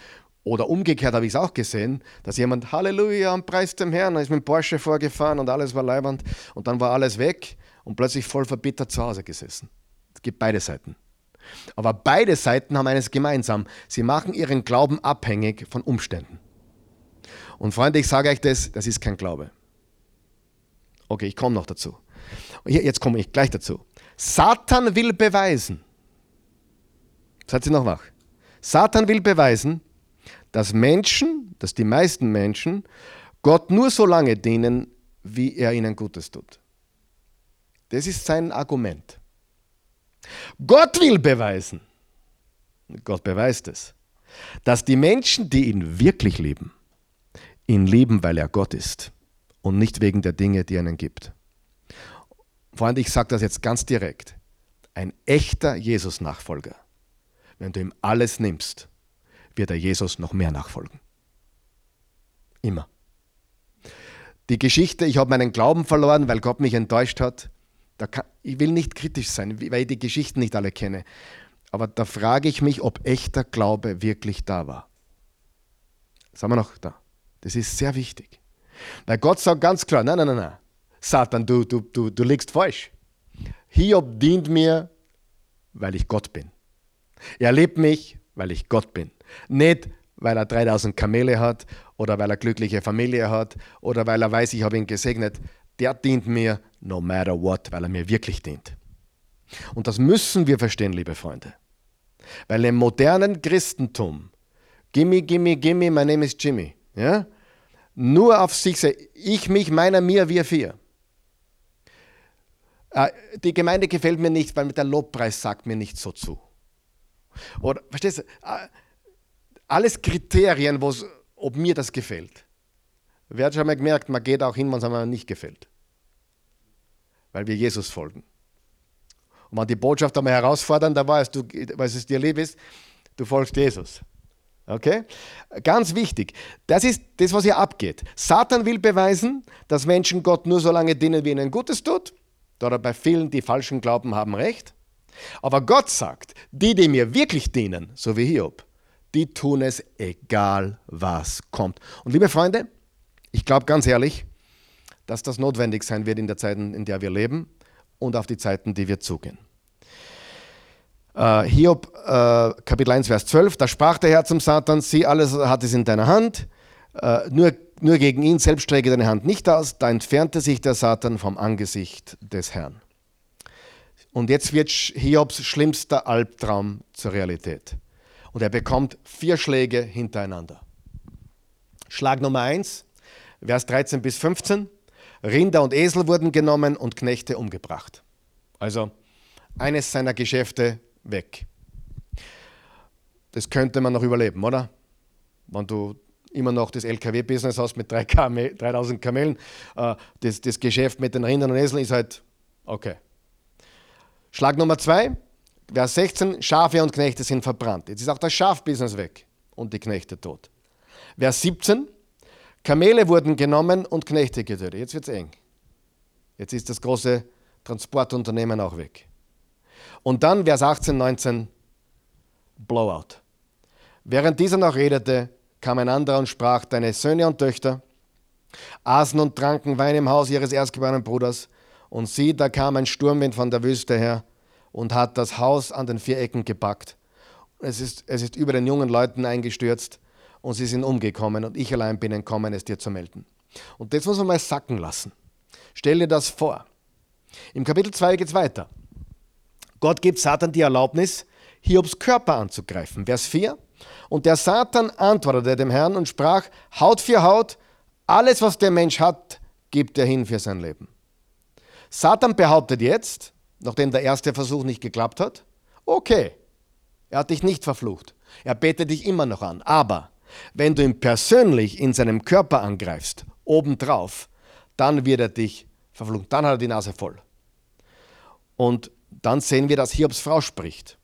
oder umgekehrt habe ich es auch gesehen, dass jemand Halleluja und Preis dem Herrn, ist mit dem Porsche vorgefahren und alles war leibend und dann war alles weg und plötzlich voll verbittert zu Hause gesessen. Es gibt beide Seiten. Aber beide Seiten haben eines gemeinsam. Sie machen ihren Glauben abhängig von Umständen. Und Freunde, ich sage euch das, das ist kein Glaube. Okay, ich komme noch dazu. Jetzt komme ich gleich dazu. Satan will beweisen. Seid ihr noch wach? Satan will beweisen, dass Menschen, dass die meisten Menschen Gott nur so lange dienen, wie er ihnen Gutes tut. Das ist sein Argument. Gott will beweisen, Gott beweist es, dass die Menschen, die ihn wirklich lieben, ihn lieben, weil er Gott ist und nicht wegen der Dinge, die er ihnen gibt. Freunde, ich sage das jetzt ganz direkt. Ein echter Jesus-Nachfolger, wenn du ihm alles nimmst, wird er Jesus noch mehr nachfolgen. Immer. Die Geschichte, ich habe meinen Glauben verloren, weil Gott mich enttäuscht hat. Kann, ich will nicht kritisch sein, weil ich die Geschichten nicht alle kenne. Aber da frage ich mich, ob echter Glaube wirklich da war. Sagen wir noch da. Das ist sehr wichtig. Weil Gott sagt ganz klar, nein, nein, nein, nein. Satan, du, du, du, du liegst falsch. Hiob dient mir, weil ich Gott bin. Er liebt mich, weil ich Gott bin. Nicht, weil er 3000 Kamele hat oder weil er glückliche Familie hat oder weil er weiß, ich habe ihn gesegnet. Der dient mir no matter what, weil er mir wirklich dient. Und das müssen wir verstehen, liebe Freunde. Weil im modernen Christentum, gimme, gimme, gimme, my name is Jimmy, ja? nur auf sich, ich, mich, meiner, mir, wir vier. Äh, die Gemeinde gefällt mir nicht, weil der Lobpreis sagt mir nicht so zu. Oder, verstehst du? Alles Kriterien, ob mir das gefällt. Wer hat schon mal gemerkt, man geht auch hin, wenn es einem nicht gefällt. Weil wir Jesus folgen. Und wenn die Botschaft einmal herausfordern, da weißt du, was es dir lieb ist, du folgst Jesus. Okay? Ganz wichtig. Das ist das, was hier abgeht. Satan will beweisen, dass Menschen Gott nur so lange dienen, wie ihnen Gutes tut. Oder bei vielen, die falschen glauben, haben recht. Aber Gott sagt, die, die mir wirklich dienen, so wie Hiob, die tun es egal, was kommt. Und liebe Freunde, ich glaube ganz ehrlich, dass das notwendig sein wird in der Zeit, in der wir leben und auf die Zeiten, die wir zugehen. Uh, Hiob, uh, Kapitel 1, Vers 12, da sprach der Herr zum Satan, sieh, alles hat es in deiner Hand, uh, nur, nur gegen ihn selbst strecke deine Hand nicht aus. Da entfernte sich der Satan vom Angesicht des Herrn. Und jetzt wird Hiobs schlimmster Albtraum zur Realität. Und er bekommt vier Schläge hintereinander. Schlag Nummer 1, Vers 13 bis 15. Rinder und Esel wurden genommen und Knechte umgebracht. Also eines seiner Geschäfte weg. Das könnte man noch überleben, oder? Wenn du immer noch das LKW-Business hast mit 3000 Kamelen, äh, das, das Geschäft mit den Rindern und Eseln ist halt okay. Schlag Nummer zwei, Vers 16, Schafe und Knechte sind verbrannt. Jetzt ist auch das Schafbusiness weg und die Knechte tot. Vers 17, Kamele wurden genommen und Knechte getötet. Jetzt wird es eng. Jetzt ist das große Transportunternehmen auch weg. Und dann Vers 18, 19, Blowout. Während dieser noch redete, kam ein anderer und sprach, deine Söhne und Töchter aßen und tranken Wein im Haus ihres erstgeborenen Bruders. Und sieh, da kam ein Sturmwind von der Wüste her und hat das Haus an den vier Ecken gepackt. Es ist, es ist über den jungen Leuten eingestürzt und sie sind umgekommen und ich allein bin entkommen, es dir zu melden. Und das muss man mal sacken lassen. Stell dir das vor. Im Kapitel 2 geht es weiter. Gott gibt Satan die Erlaubnis, Hiobs Körper anzugreifen. Vers 4. Und der Satan antwortete dem Herrn und sprach, Haut für Haut, alles, was der Mensch hat, gibt er hin für sein Leben. Satan behauptet jetzt, nachdem der erste Versuch nicht geklappt hat, okay, er hat dich nicht verflucht. Er betet dich immer noch an. Aber wenn du ihn persönlich in seinem Körper angreifst, obendrauf, dann wird er dich verfluchen. Dann hat er die Nase voll. Und dann sehen wir, dass Hiobs Frau spricht.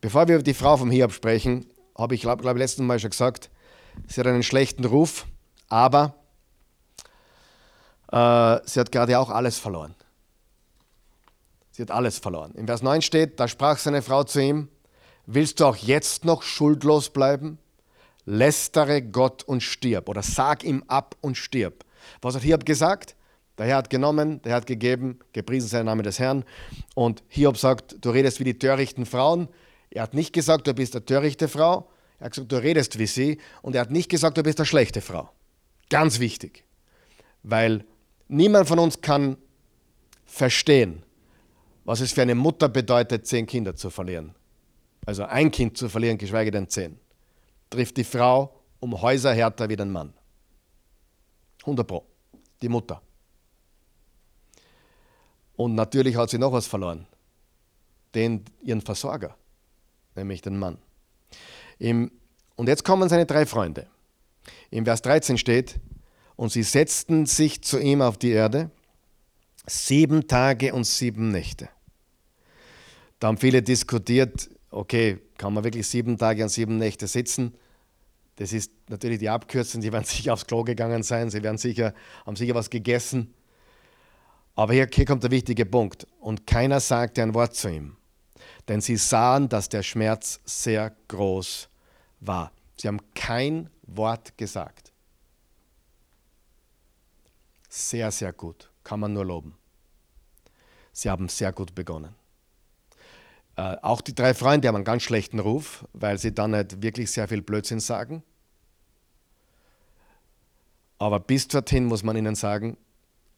Bevor wir über die Frau vom Hiob sprechen, habe ich, glaube glaub, ich, letzten Mal schon gesagt, sie hat einen schlechten Ruf, aber äh, sie hat gerade auch alles verloren. Sie hat alles verloren. Im Vers 9 steht, da sprach seine Frau zu ihm, willst du auch jetzt noch schuldlos bleiben? Lästere Gott und stirb oder sag ihm ab und stirb. Was hat Hiob gesagt? Der Herr hat genommen, der Herr hat gegeben, gepriesen sei der Name des Herrn. Und Hiob sagt, du redest wie die törichten Frauen. Er hat nicht gesagt, du bist eine törichte Frau. Er hat gesagt, du redest wie sie. Und er hat nicht gesagt, du bist eine schlechte Frau. Ganz wichtig. Weil niemand von uns kann verstehen, was es für eine Mutter bedeutet, zehn Kinder zu verlieren. Also ein Kind zu verlieren, geschweige denn zehn. Trifft die Frau um Häuser härter wie den Mann. 100 Pro. Die Mutter. Und natürlich hat sie noch was verloren. Den, ihren Versorger nämlich den Mann. Im, und jetzt kommen seine drei Freunde. Im Vers 13 steht, und sie setzten sich zu ihm auf die Erde, sieben Tage und sieben Nächte. Da haben viele diskutiert, okay, kann man wirklich sieben Tage und sieben Nächte sitzen? Das ist natürlich die Abkürzung, sie werden sicher aufs Klo gegangen sein, sie werden sicher, haben sicher was gegessen. Aber hier, hier kommt der wichtige Punkt. Und keiner sagte ein Wort zu ihm denn sie sahen, dass der Schmerz sehr groß war. Sie haben kein Wort gesagt. Sehr, sehr gut, kann man nur loben. Sie haben sehr gut begonnen. Äh, auch die drei Freunde haben einen ganz schlechten Ruf, weil sie dann nicht wirklich sehr viel Blödsinn sagen. Aber bis dorthin muss man ihnen sagen,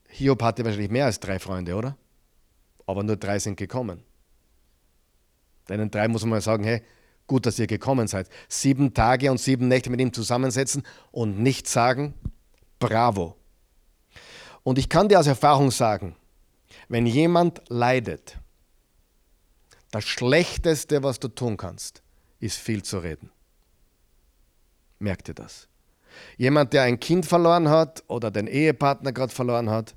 Hiob hatte wahrscheinlich mehr als drei Freunde, oder? Aber nur drei sind gekommen. Deinen drei muss man mal sagen, hey, gut, dass ihr gekommen seid. Sieben Tage und sieben Nächte mit ihm zusammensetzen und nicht sagen, bravo. Und ich kann dir aus Erfahrung sagen, wenn jemand leidet, das Schlechteste, was du tun kannst, ist viel zu reden. Merkt ihr das? Jemand, der ein Kind verloren hat oder den Ehepartner gerade verloren hat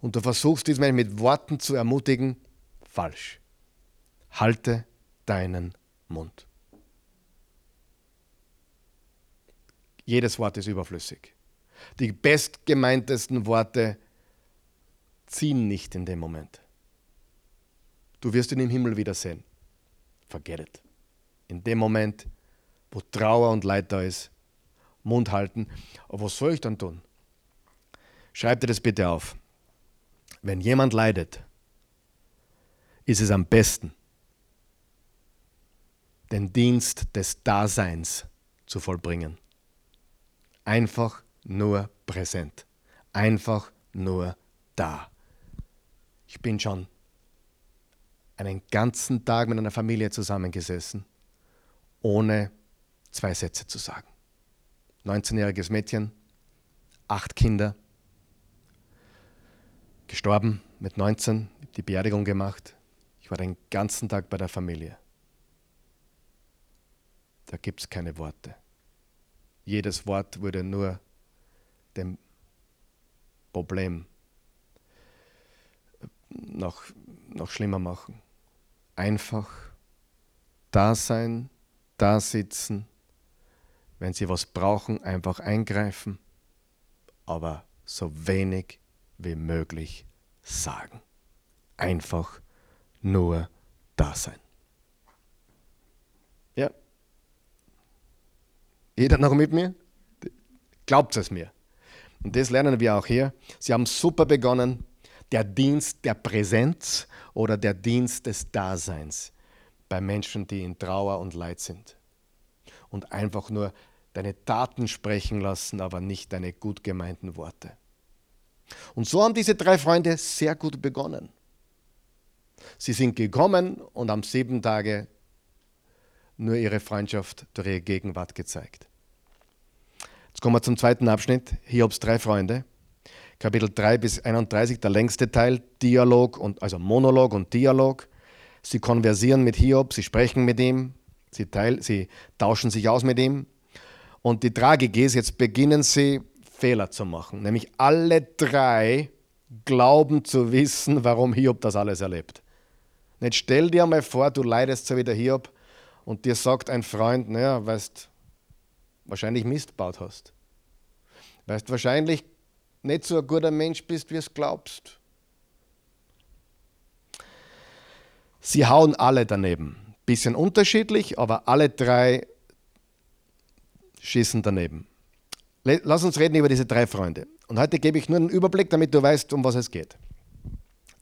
und du versuchst diesen Menschen mit Worten zu ermutigen, falsch. Halte deinen Mund. Jedes Wort ist überflüssig. Die bestgemeintesten Worte ziehen nicht in dem Moment. Du wirst ihn im Himmel wiedersehen. Forget it. In dem Moment, wo Trauer und Leid da ist, Mund halten. Aber was soll ich dann tun? Schreib dir das bitte auf. Wenn jemand leidet, ist es am besten, den Dienst des Daseins zu vollbringen. Einfach nur präsent. Einfach nur da. Ich bin schon einen ganzen Tag mit einer Familie zusammengesessen, ohne zwei Sätze zu sagen. 19-jähriges Mädchen, acht Kinder, gestorben mit 19, die Beerdigung gemacht. Ich war den ganzen Tag bei der Familie. Da gibt es keine Worte. Jedes Wort würde nur dem Problem noch, noch schlimmer machen. Einfach da sein, da sitzen, wenn sie was brauchen, einfach eingreifen, aber so wenig wie möglich sagen. Einfach nur da sein. Ja. Jeder noch mit mir? Glaubt es mir. Und das lernen wir auch hier. Sie haben super begonnen. Der Dienst der Präsenz oder der Dienst des Daseins bei Menschen, die in Trauer und Leid sind. Und einfach nur deine Taten sprechen lassen, aber nicht deine gut gemeinten Worte. Und so haben diese drei Freunde sehr gut begonnen. Sie sind gekommen und haben sieben Tage nur ihre Freundschaft durch ihre Gegenwart gezeigt. Jetzt kommen wir zum zweiten Abschnitt. Hiobs drei Freunde. Kapitel 3 bis 31, der längste Teil, Dialog und also Monolog und Dialog. Sie konversieren mit Hiob, sie sprechen mit ihm, sie, teil, sie tauschen sich aus mit ihm. Und die Tragik ist, jetzt beginnen sie Fehler zu machen. Nämlich alle drei glauben zu wissen, warum Hiob das alles erlebt. Jetzt stell dir mal vor, du leidest so wie der Hiob und dir sagt ein Freund, naja, weißt, wahrscheinlich Mist baut hast. Weißt, wahrscheinlich nicht so ein guter Mensch bist, wie es glaubst. Sie hauen alle daneben. Bisschen unterschiedlich, aber alle drei schießen daneben. Lass uns reden über diese drei Freunde. Und heute gebe ich nur einen Überblick, damit du weißt, um was es geht.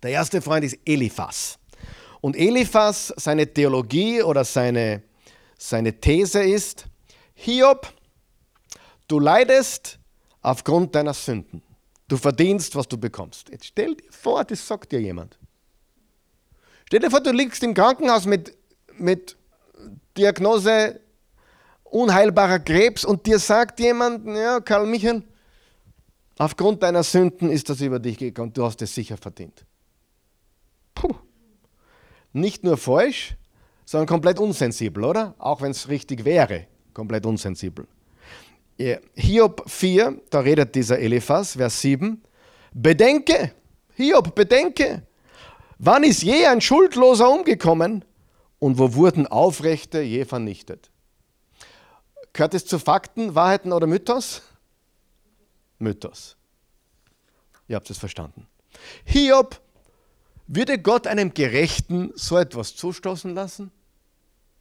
Der erste Freund ist Eliphas. Und Eliphas, seine Theologie oder seine, seine These ist, Hiob, du leidest aufgrund deiner Sünden. Du verdienst, was du bekommst. Jetzt stell dir vor, das sagt dir jemand. Stell dir vor, du liegst im Krankenhaus mit, mit Diagnose unheilbarer Krebs und dir sagt jemand, ja, Karl Michael, aufgrund deiner Sünden ist das über dich gegangen, du hast es sicher verdient. Puh. Nicht nur falsch, sondern komplett unsensibel, oder? Auch wenn es richtig wäre, komplett unsensibel. Hiob 4, da redet dieser Eliphas, Vers 7, bedenke, Hiob, bedenke, wann ist je ein Schuldloser umgekommen und wo wurden Aufrechte je vernichtet? Gehört es zu Fakten, Wahrheiten oder Mythos? Mythos. Ihr habt es verstanden. Hiob, würde Gott einem Gerechten so etwas zustoßen lassen?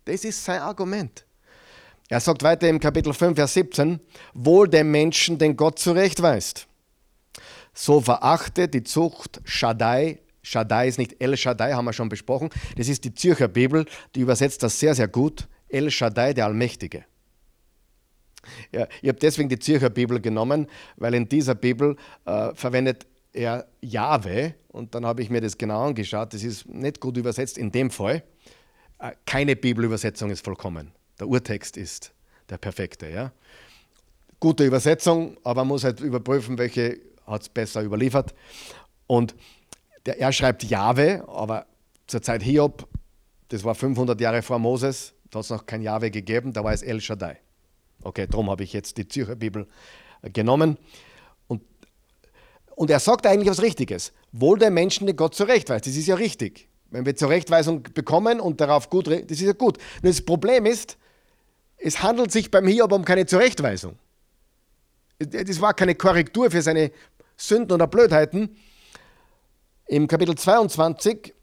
Das ist sein Argument. Er sagt weiter im Kapitel 5, Vers 17, wohl dem Menschen, den Gott zurechtweist. So verachte die Zucht Shaddai. Shaddai ist nicht El Shaddai, haben wir schon besprochen. Das ist die Zürcher Bibel, die übersetzt das sehr, sehr gut. El Shaddai, der Allmächtige. Ja, ich habe deswegen die Zürcher Bibel genommen, weil in dieser Bibel äh, verwendet er Jahwe und dann habe ich mir das genau angeschaut. Das ist nicht gut übersetzt in dem Fall. Äh, keine Bibelübersetzung ist vollkommen. Der Urtext ist der perfekte. Ja? Gute Übersetzung, aber man muss halt überprüfen, welche hat es besser überliefert. Und der, er schreibt Jahwe, aber zur Zeit Hiob, das war 500 Jahre vor Moses, da hat es noch kein Jahwe gegeben, da war es El Shaddai. Okay, darum habe ich jetzt die Zürcher Bibel äh, genommen. Und, und er sagt eigentlich was Richtiges. Wohl der Menschen, den Gott zurechtweist. Das ist ja richtig. Wenn wir Zurechtweisung bekommen und darauf gut, das ist ja gut. Nur das Problem ist, es handelt sich beim Hiob um keine Zurechtweisung. Das war keine Korrektur für seine Sünden oder Blödheiten. Im Kapitel 22,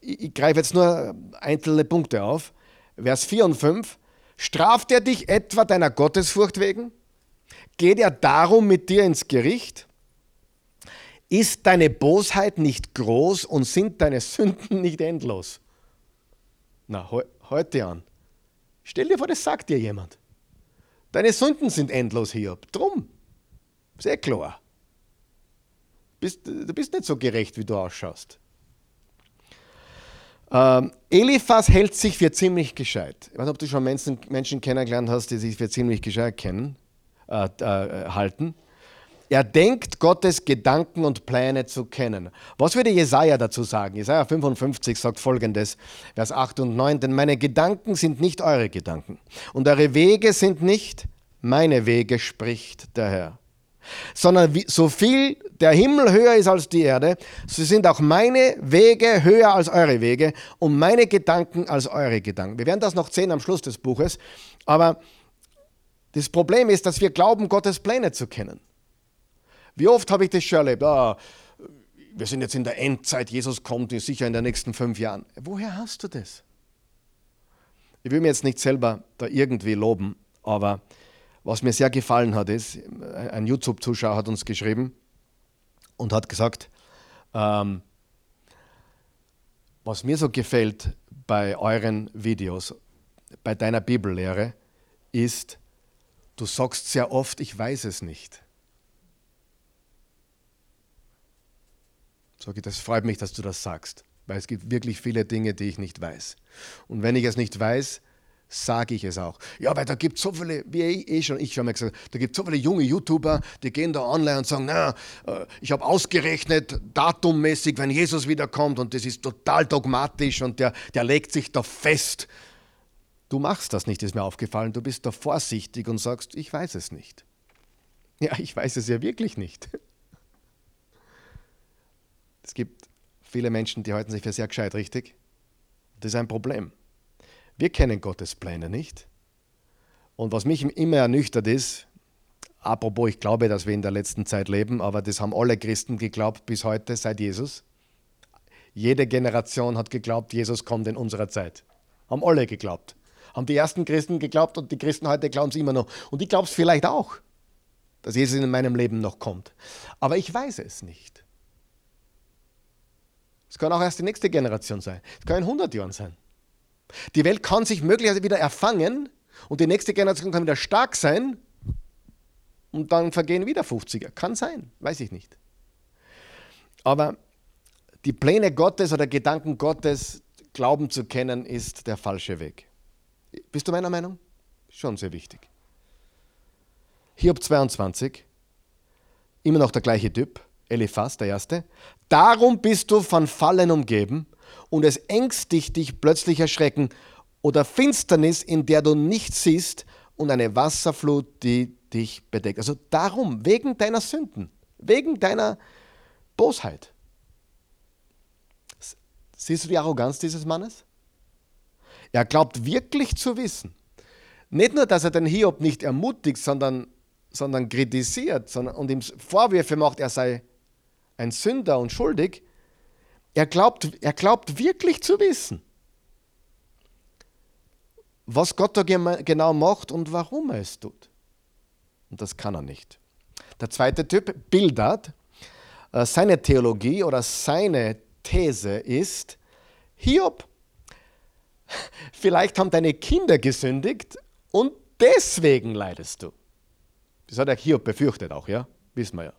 ich greife jetzt nur einzelne Punkte auf, Vers 4 und 5, Straft er dich etwa deiner Gottesfurcht wegen? Geht er darum mit dir ins Gericht? Ist deine Bosheit nicht groß und sind deine Sünden nicht endlos? Na, he heute an. Stell dir vor, das sagt dir jemand. Deine Sünden sind endlos, Hiob. Drum. Sehr klar. Bist, du bist nicht so gerecht, wie du ausschaust. Ähm, Eliphas hält sich für ziemlich gescheit. Ich weiß nicht, ob du schon Menschen, Menschen kennengelernt hast, die sich für ziemlich gescheit kennen, äh, äh, halten. Er denkt, Gottes Gedanken und Pläne zu kennen. Was würde Jesaja dazu sagen? Jesaja 55 sagt folgendes, Vers 8 und 9: Denn meine Gedanken sind nicht eure Gedanken und eure Wege sind nicht meine Wege, spricht der Herr. Sondern wie, so viel der Himmel höher ist als die Erde, so sind auch meine Wege höher als eure Wege und meine Gedanken als eure Gedanken. Wir werden das noch sehen am Schluss des Buches, aber das Problem ist, dass wir glauben, Gottes Pläne zu kennen. Wie oft habe ich das schon erlebt? Ah, wir sind jetzt in der Endzeit, Jesus kommt sicher in den nächsten fünf Jahren. Woher hast du das? Ich will mir jetzt nicht selber da irgendwie loben, aber was mir sehr gefallen hat, ist, ein YouTube-Zuschauer hat uns geschrieben und hat gesagt, ähm, was mir so gefällt bei euren Videos, bei deiner Bibellehre, ist, du sagst sehr oft, ich weiß es nicht. Sag ich, das freut mich, dass du das sagst, weil es gibt wirklich viele Dinge, die ich nicht weiß. Und wenn ich es nicht weiß, sage ich es auch. Ja, weil da gibt es so viele, wie ich eh schon, ich schon mal gesagt, da gibt es so viele junge YouTuber, die gehen da online und sagen, na, äh, ich habe ausgerechnet, datummäßig, wenn Jesus wiederkommt und das ist total dogmatisch und der, der legt sich da fest. Du machst das nicht, ist mir aufgefallen. Du bist da vorsichtig und sagst, ich weiß es nicht. Ja, ich weiß es ja wirklich nicht. Es gibt viele Menschen, die halten sich für sehr gescheit, richtig? Das ist ein Problem. Wir kennen Gottes Pläne nicht. Und was mich immer ernüchtert ist, apropos, ich glaube, dass wir in der letzten Zeit leben, aber das haben alle Christen geglaubt bis heute, seit Jesus. Jede Generation hat geglaubt, Jesus kommt in unserer Zeit. Haben alle geglaubt. Haben die ersten Christen geglaubt und die Christen heute glauben es immer noch. Und ich glaube es vielleicht auch, dass Jesus in meinem Leben noch kommt. Aber ich weiß es nicht. Es kann auch erst die nächste Generation sein. Es kann in 100 Jahren sein. Die Welt kann sich möglicherweise wieder erfangen und die nächste Generation kann wieder stark sein und dann vergehen wieder 50er. Kann sein, weiß ich nicht. Aber die Pläne Gottes oder Gedanken Gottes glauben zu kennen, ist der falsche Weg. Bist du meiner Meinung? Schon sehr wichtig. Hiob 22, immer noch der gleiche Typ. Eliphas, der erste. Darum bist du von Fallen umgeben und es ängstigt dich plötzlich Erschrecken oder Finsternis, in der du nichts siehst und eine Wasserflut, die dich bedeckt. Also darum, wegen deiner Sünden, wegen deiner Bosheit. Siehst du die Arroganz dieses Mannes? Er glaubt wirklich zu wissen. Nicht nur, dass er den Hiob nicht ermutigt, sondern, sondern kritisiert sondern, und ihm Vorwürfe macht, er sei ein Sünder und schuldig, er glaubt, er glaubt wirklich zu wissen, was Gott da genau macht und warum er es tut. Und das kann er nicht. Der zweite Typ, Bildad, äh, seine Theologie oder seine These ist, Hiob, vielleicht haben deine Kinder gesündigt und deswegen leidest du. Das hat der Hiob befürchtet auch, ja? Wissen wir ja.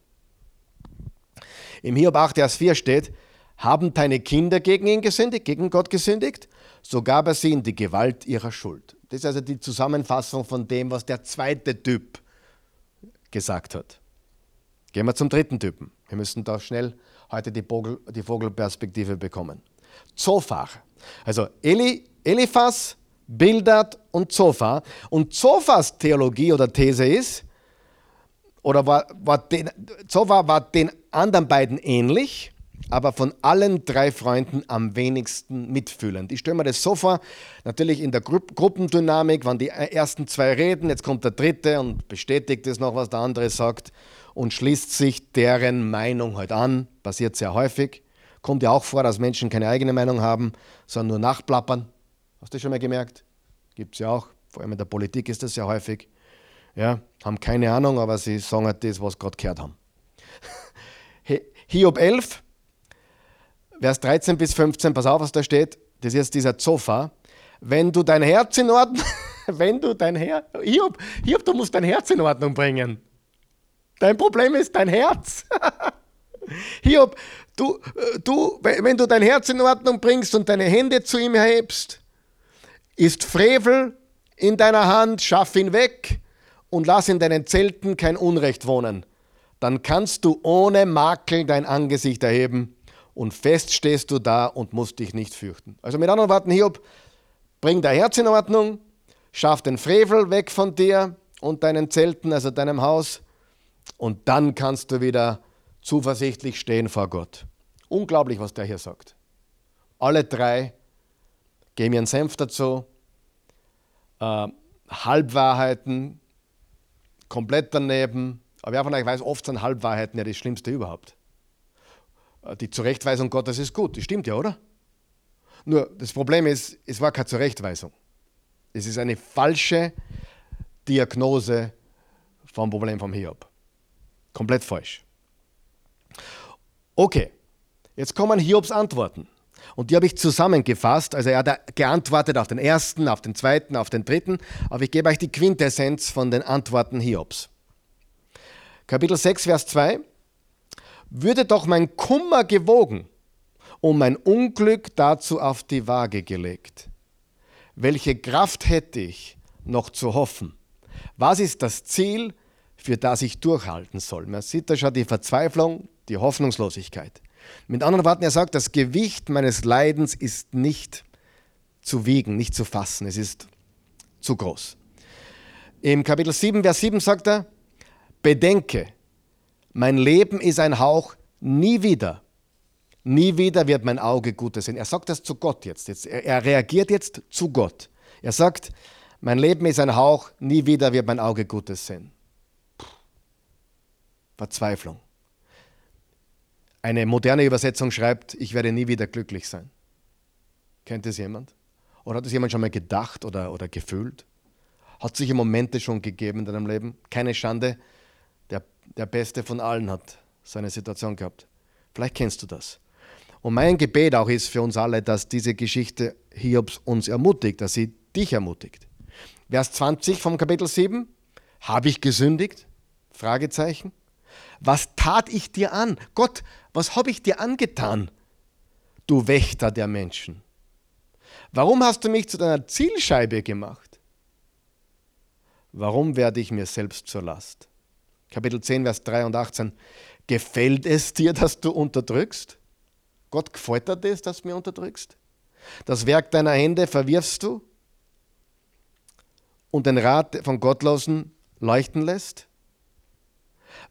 Im Hiob 8, Vers 4 steht, haben deine Kinder gegen ihn gesündigt, gegen Gott gesündigt, so gab er sie in die Gewalt ihrer Schuld. Das ist also die Zusammenfassung von dem, was der zweite Typ gesagt hat. Gehen wir zum dritten Typen. Wir müssen da schnell heute die, Vogel, die Vogelperspektive bekommen. Zophar. Also Eli, Eliphas, Bildad und Zophar. Und Zophars Theologie oder These ist, oder war, war den, Zophar war den anderen beiden ähnlich, aber von allen drei Freunden am wenigsten mitfühlend. Ich stelle mir das so vor, natürlich in der Gru Gruppendynamik, wenn die ersten zwei reden, jetzt kommt der dritte und bestätigt es noch, was der andere sagt und schließt sich deren Meinung halt an. Passiert sehr häufig. Kommt ja auch vor, dass Menschen keine eigene Meinung haben, sondern nur nachplappern. Hast du das schon mal gemerkt? Gibt es ja auch. Vor allem in der Politik ist das sehr häufig ja, haben keine Ahnung, aber sie sagen halt das, was sie gerade gehört haben. Hiob 11, Vers 13 bis 15, pass auf, was da steht. Das ist jetzt dieser Zofa. Wenn du dein Herz in Ordnung, wenn du dein Herz, Hiob, Hiob, du musst dein Herz in Ordnung bringen. Dein Problem ist dein Herz. Hiob, du, du, wenn du dein Herz in Ordnung bringst und deine Hände zu ihm hebst, ist Frevel in deiner Hand, schaff ihn weg und lass in deinen Zelten kein Unrecht wohnen. dann kannst du ohne Makel dein Angesicht erheben und fest stehst du da und musst dich nicht fürchten. Also mit anderen Worten, Hiob, bring dein Herz in Ordnung, schaff den Frevel weg von dir und deinen Zelten, also deinem Haus, und dann kannst du wieder zuversichtlich stehen vor Gott. Unglaublich, was der hier sagt. Alle drei geben ihren Senf dazu, äh, Halbwahrheiten, komplett daneben. Aber wer von euch weiß, oft sind Halbwahrheiten ja das Schlimmste überhaupt. Äh, die Zurechtweisung Gottes ist gut, das stimmt ja, oder? Nur das Problem ist, es war keine Zurechtweisung. Es ist eine falsche Diagnose vom Problem vom Hiob. Komplett falsch. Okay, jetzt kommen Hiobs Antworten. Und die habe ich zusammengefasst. Also er hat geantwortet auf den ersten, auf den zweiten, auf den dritten. Aber ich gebe euch die Quintessenz von den Antworten Hiobs. Kapitel 6, Vers 2. Würde doch mein Kummer gewogen und mein Unglück dazu auf die Waage gelegt. Welche Kraft hätte ich, noch zu hoffen? Was ist das Ziel, für das ich durchhalten soll? Man sieht da schon die Verzweiflung, die Hoffnungslosigkeit. Mit anderen Worten, er sagt, das Gewicht meines Leidens ist nicht zu wiegen, nicht zu fassen. Es ist zu groß. Im Kapitel 7, Vers 7 sagt er, bedenke, mein Leben ist ein Hauch, nie wieder, nie wieder wird mein Auge Gutes sehen. Er sagt das zu Gott jetzt. jetzt er, er reagiert jetzt zu Gott. Er sagt, mein Leben ist ein Hauch, nie wieder wird mein Auge Gutes sehen. Verzweiflung. Eine moderne Übersetzung schreibt, ich werde nie wieder glücklich sein. Kennt es jemand? Oder hat es jemand schon mal gedacht oder, oder gefühlt? Hat es sich Momente schon gegeben in deinem Leben? Keine Schande, der, der Beste von allen hat seine Situation gehabt. Vielleicht kennst du das. Und mein Gebet auch ist für uns alle, dass diese Geschichte Hiobs uns ermutigt, dass sie dich ermutigt. Vers 20 vom Kapitel 7. Habe ich gesündigt? Fragezeichen. Was tat ich dir an? Gott, was habe ich dir angetan? Du Wächter der Menschen. Warum hast du mich zu deiner Zielscheibe gemacht? Warum werde ich mir selbst zur Last? Kapitel 10, Vers 3 und 18. Gefällt es dir, dass du unterdrückst? Gott gefällt dir das, dass du mir unterdrückst? Das Werk deiner Hände verwirfst du und den Rat von Gottlosen leuchten lässt?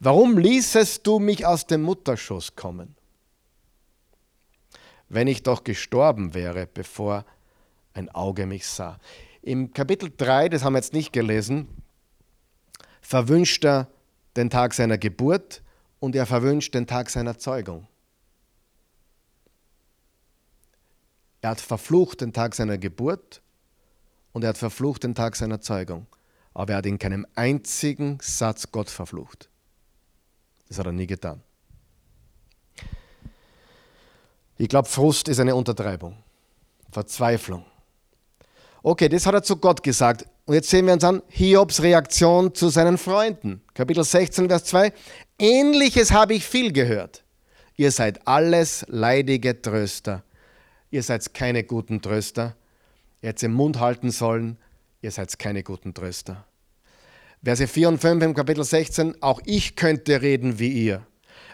Warum ließest du mich aus dem Mutterschoß kommen? Wenn ich doch gestorben wäre, bevor ein Auge mich sah. Im Kapitel 3, das haben wir jetzt nicht gelesen, verwünscht er den Tag seiner Geburt und er verwünscht den Tag seiner Zeugung. Er hat verflucht den Tag seiner Geburt und er hat verflucht den Tag seiner Zeugung. Aber er hat in keinem einzigen Satz Gott verflucht. Das hat er nie getan. Ich glaube, Frust ist eine Untertreibung. Verzweiflung. Okay, das hat er zu Gott gesagt. Und jetzt sehen wir uns an Hiobs Reaktion zu seinen Freunden. Kapitel 16, Vers 2. Ähnliches habe ich viel gehört. Ihr seid alles leidige Tröster. Ihr seid keine guten Tröster. Ihr hättet im Mund halten sollen. Ihr seid keine guten Tröster. Verse 4 und 5 im Kapitel 16, auch ich könnte reden wie ihr,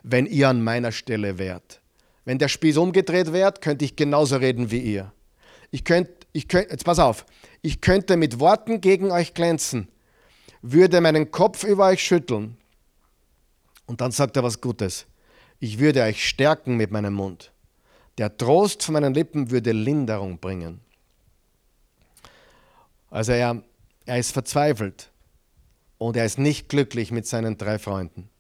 wenn ihr an meiner Stelle wärt. Wenn der Spieß umgedreht wird, könnte ich genauso reden wie ihr. Ich könnte, ich könnte, jetzt pass auf, ich könnte mit Worten gegen euch glänzen, würde meinen Kopf über euch schütteln. Und dann sagt er was Gutes. Ich würde euch stärken mit meinem Mund. Der Trost von meinen Lippen würde Linderung bringen. Also er, er ist verzweifelt und er ist nicht glücklich mit seinen drei Freunden.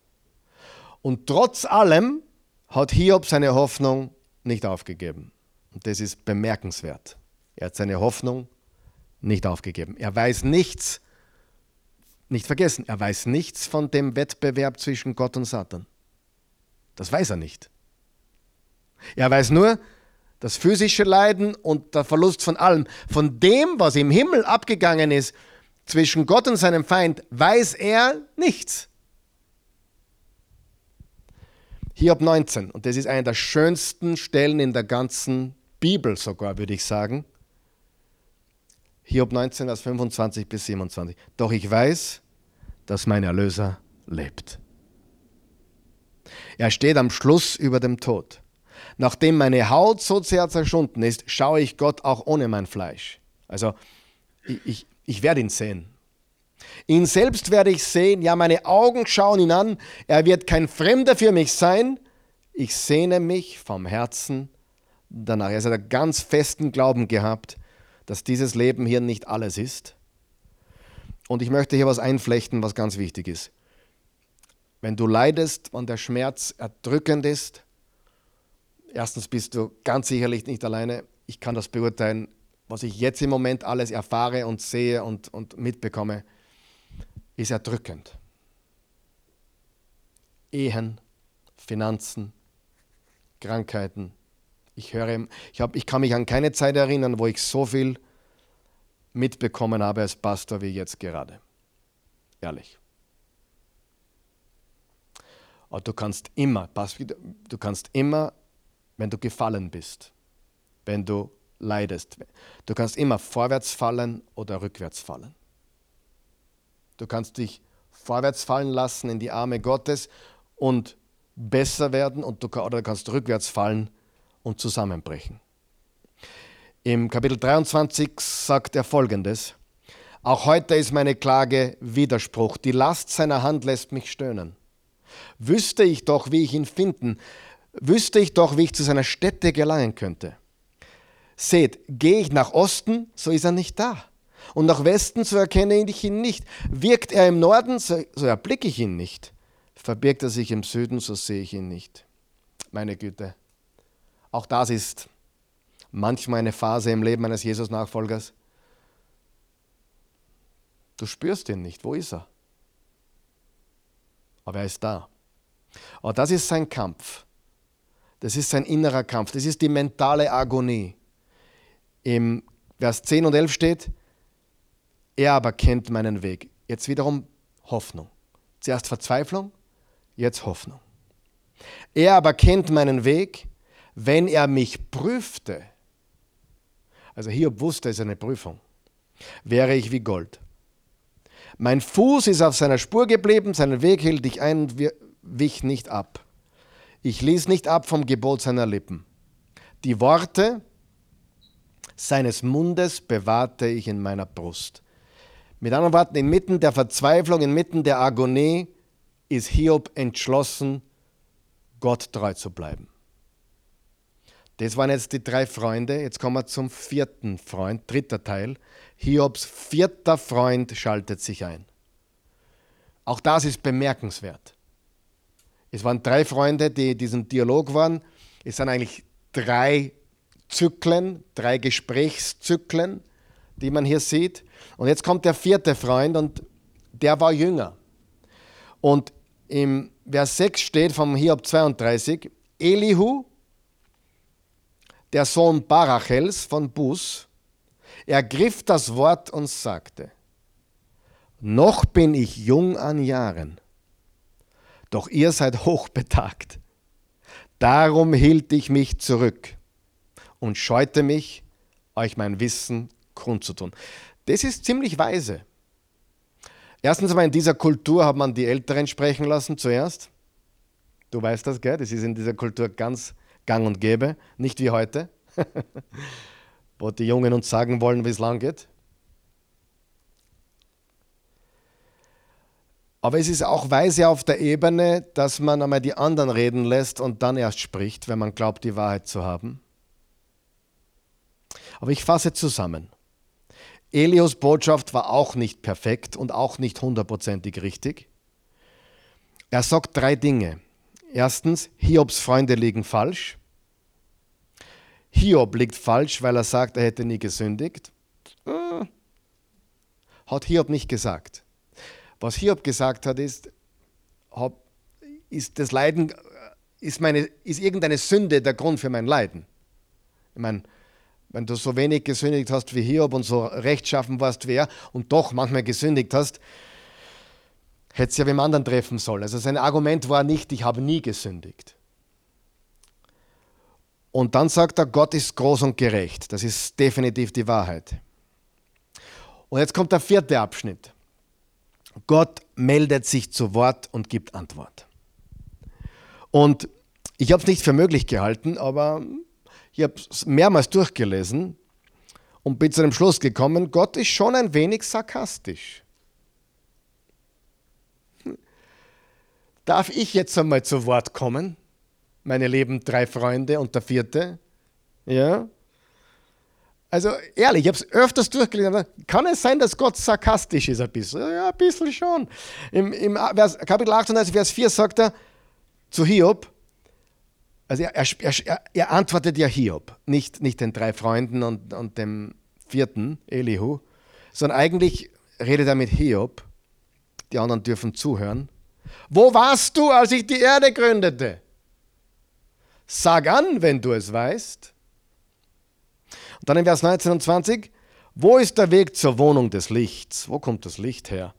Und trotz allem hat Hiob seine Hoffnung nicht aufgegeben. Und das ist bemerkenswert. Er hat seine Hoffnung nicht aufgegeben. Er weiß nichts, nicht vergessen, er weiß nichts von dem Wettbewerb zwischen Gott und Satan. Das weiß er nicht. Er weiß nur, das physische Leiden und der Verlust von allem, von dem, was im Himmel abgegangen ist, zwischen Gott und seinem Feind weiß er nichts. Hiob 19, und das ist eine der schönsten Stellen in der ganzen Bibel sogar, würde ich sagen. Hiob 19, Vers 25 bis 27. Doch ich weiß, dass mein Erlöser lebt. Er steht am Schluss über dem Tod. Nachdem meine Haut so sehr zerschunden ist, schaue ich Gott auch ohne mein Fleisch. Also ich, ich, ich werde ihn sehen. Ihn selbst werde ich sehen, ja meine Augen schauen ihn an, er wird kein Fremder für mich sein. Ich sehne mich vom Herzen danach. Er hat ganz festen Glauben gehabt, dass dieses Leben hier nicht alles ist. Und ich möchte hier was einflechten, was ganz wichtig ist. Wenn du leidest, wenn der Schmerz erdrückend ist, erstens bist du ganz sicherlich nicht alleine. Ich kann das beurteilen, was ich jetzt im Moment alles erfahre und sehe und, und mitbekomme, ist erdrückend. Ehen, Finanzen, Krankheiten. Ich höre, ich, hab, ich kann mich an keine Zeit erinnern, wo ich so viel mitbekommen habe als Pastor wie jetzt gerade. Ehrlich. Aber du kannst immer, du kannst immer, wenn du gefallen bist, wenn du leidest, du kannst immer vorwärts fallen oder rückwärts fallen. Du kannst dich vorwärts fallen lassen in die Arme Gottes und besser werden und du, oder du kannst rückwärts fallen und zusammenbrechen. Im Kapitel 23 sagt er folgendes: Auch heute ist meine Klage Widerspruch. Die Last seiner Hand lässt mich stöhnen. Wüsste ich doch, wie ich ihn finden, wüsste ich doch, wie ich zu seiner Stätte gelangen könnte. Seht, gehe ich nach Osten, so ist er nicht da. Und nach Westen, so erkenne ich ihn nicht. Wirkt er im Norden, so, so erblicke ich ihn nicht. Verbirgt er sich im Süden, so sehe ich ihn nicht. Meine Güte. Auch das ist manchmal eine Phase im Leben eines Jesus-Nachfolgers. Du spürst ihn nicht. Wo ist er? Aber er ist da. Und das ist sein Kampf. Das ist sein innerer Kampf. Das ist die mentale Agonie. Im Vers 10 und 11 steht, er aber kennt meinen Weg. Jetzt wiederum Hoffnung. Zuerst Verzweiflung, jetzt Hoffnung. Er aber kennt meinen Weg, wenn er mich prüfte, also Hiob wusste, es ist eine Prüfung. Wäre ich wie Gold. Mein Fuß ist auf seiner Spur geblieben, seinen Weg hielt ich ein und wich nicht ab. Ich ließ nicht ab vom Gebot seiner Lippen. Die Worte seines Mundes bewahrte ich in meiner Brust. Mit anderen Worten, inmitten der Verzweiflung, inmitten der Agonie ist Hiob entschlossen, Gott treu zu bleiben. Das waren jetzt die drei Freunde. Jetzt kommen wir zum vierten Freund, dritter Teil. Hiobs vierter Freund schaltet sich ein. Auch das ist bemerkenswert. Es waren drei Freunde, die diesen Dialog waren. Es sind eigentlich drei Zyklen, drei Gesprächszyklen, die man hier sieht. Und jetzt kommt der vierte Freund und der war jünger. Und im Vers 6 steht vom Hiob 32, Elihu, der Sohn Barachels von Bus, ergriff das Wort und sagte, noch bin ich jung an Jahren, doch ihr seid hochbetagt. Darum hielt ich mich zurück und scheute mich, euch mein Wissen kundzutun. Das ist ziemlich weise. Erstens einmal in dieser Kultur hat man die Älteren sprechen lassen zuerst. Du weißt das, gell? Das ist in dieser Kultur ganz gang und gäbe, nicht wie heute, wo die Jungen uns sagen wollen, wie es lang geht. Aber es ist auch weise auf der Ebene, dass man einmal die anderen reden lässt und dann erst spricht, wenn man glaubt, die Wahrheit zu haben. Aber ich fasse zusammen. Elios Botschaft war auch nicht perfekt und auch nicht hundertprozentig richtig. Er sagt drei Dinge. Erstens, Hiobs Freunde liegen falsch. Hiob liegt falsch, weil er sagt, er hätte nie gesündigt. Äh, hat Hiob nicht gesagt. Was Hiob gesagt hat, ist, ist das Leiden, ist, meine, ist irgendeine Sünde der Grund für mein Leiden. Ich meine, wenn du so wenig gesündigt hast wie Hiob und so rechtschaffen warst wie er und doch manchmal gesündigt hast, hätte es ja wem anderen treffen sollen. Also sein Argument war nicht, ich habe nie gesündigt. Und dann sagt er, Gott ist groß und gerecht. Das ist definitiv die Wahrheit. Und jetzt kommt der vierte Abschnitt. Gott meldet sich zu Wort und gibt Antwort. Und ich habe es nicht für möglich gehalten, aber ich habe es mehrmals durchgelesen und bin zu dem Schluss gekommen, Gott ist schon ein wenig sarkastisch. Darf ich jetzt einmal zu Wort kommen? Meine lieben drei Freunde und der vierte? Ja? Also ehrlich, ich habe es öfters durchgelesen. Kann es sein, dass Gott sarkastisch ist ein bisschen? Ja, ein bisschen schon. Im, im Vers, Kapitel 38, Vers 4 sagt er zu Hiob, also er, er, er, antwortet ja Hiob, nicht, nicht den drei Freunden und, und dem vierten, Elihu, sondern eigentlich redet er mit Hiob. Die anderen dürfen zuhören. Wo warst du, als ich die Erde gründete? Sag an, wenn du es weißt. Und dann in Vers 19 und 20, wo ist der Weg zur Wohnung des Lichts? Wo kommt das Licht her?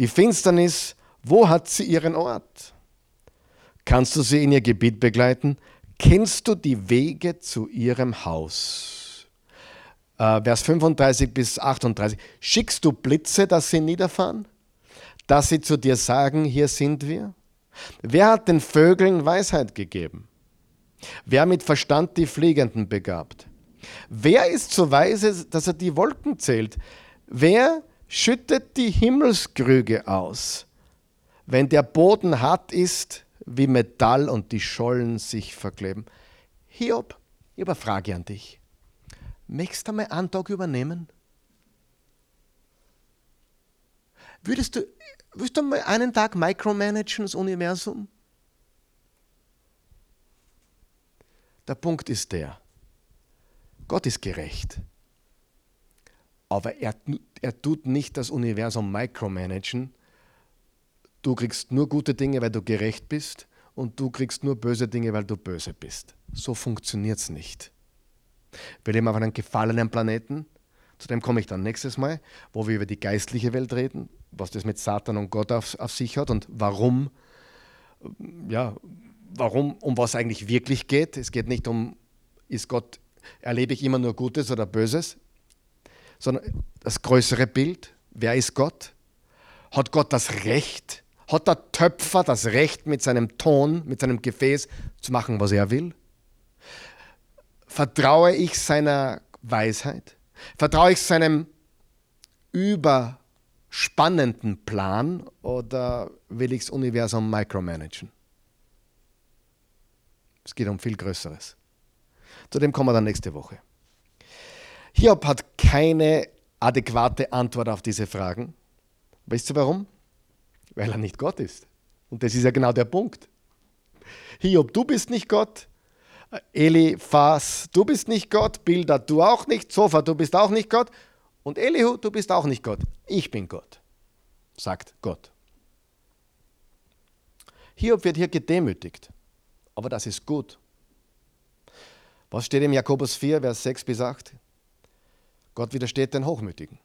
Die Finsternis, wo hat sie ihren Ort? Kannst du sie in ihr Gebiet begleiten? Kennst du die Wege zu ihrem Haus? Äh, Vers 35 bis 38. Schickst du Blitze, dass sie niederfahren? Dass sie zu dir sagen, hier sind wir? Wer hat den Vögeln Weisheit gegeben? Wer mit Verstand die Fliegenden begabt? Wer ist so weise, dass er die Wolken zählt? Wer schüttet die Himmelskrüge aus? Wenn der Boden hart ist wie Metall und die Schollen sich verkleben. Hiob, ich habe eine Frage an dich. Möchtest du mal einen Tag übernehmen? Würdest du, würdest du mal einen Tag micromanagen das Universum? Der Punkt ist der, Gott ist gerecht. Aber er, er tut nicht das Universum micromanagen. Du kriegst nur gute Dinge, weil du gerecht bist und du kriegst nur böse Dinge, weil du böse bist. So funktioniert es nicht. Wir leben auf einem gefallenen Planeten. Zu dem komme ich dann nächstes Mal, wo wir über die geistliche Welt reden, was das mit Satan und Gott auf, auf sich hat und warum, ja, warum, um was eigentlich wirklich geht. Es geht nicht um, ist Gott erlebe ich immer nur Gutes oder Böses, sondern das größere Bild, wer ist Gott? Hat Gott das Recht? Hat der Töpfer das Recht, mit seinem Ton, mit seinem Gefäß zu machen, was er will? Vertraue ich seiner Weisheit? Vertraue ich seinem überspannenden Plan oder will ich das Universum micromanagen? Es geht um viel Größeres. Zu dem kommen wir dann nächste Woche. Hiob hat keine adäquate Antwort auf diese Fragen. Weißt du warum? Weil er nicht Gott ist. Und das ist ja genau der Punkt. Hiob, du bist nicht Gott. Eliphas, du bist nicht Gott. Bilder, du auch nicht. Sofa, du bist auch nicht Gott. Und Elihu, du bist auch nicht Gott. Ich bin Gott, sagt Gott. Hiob wird hier gedemütigt. Aber das ist gut. Was steht im Jakobus 4, Vers 6 bis 8? Gott widersteht den Hochmütigen,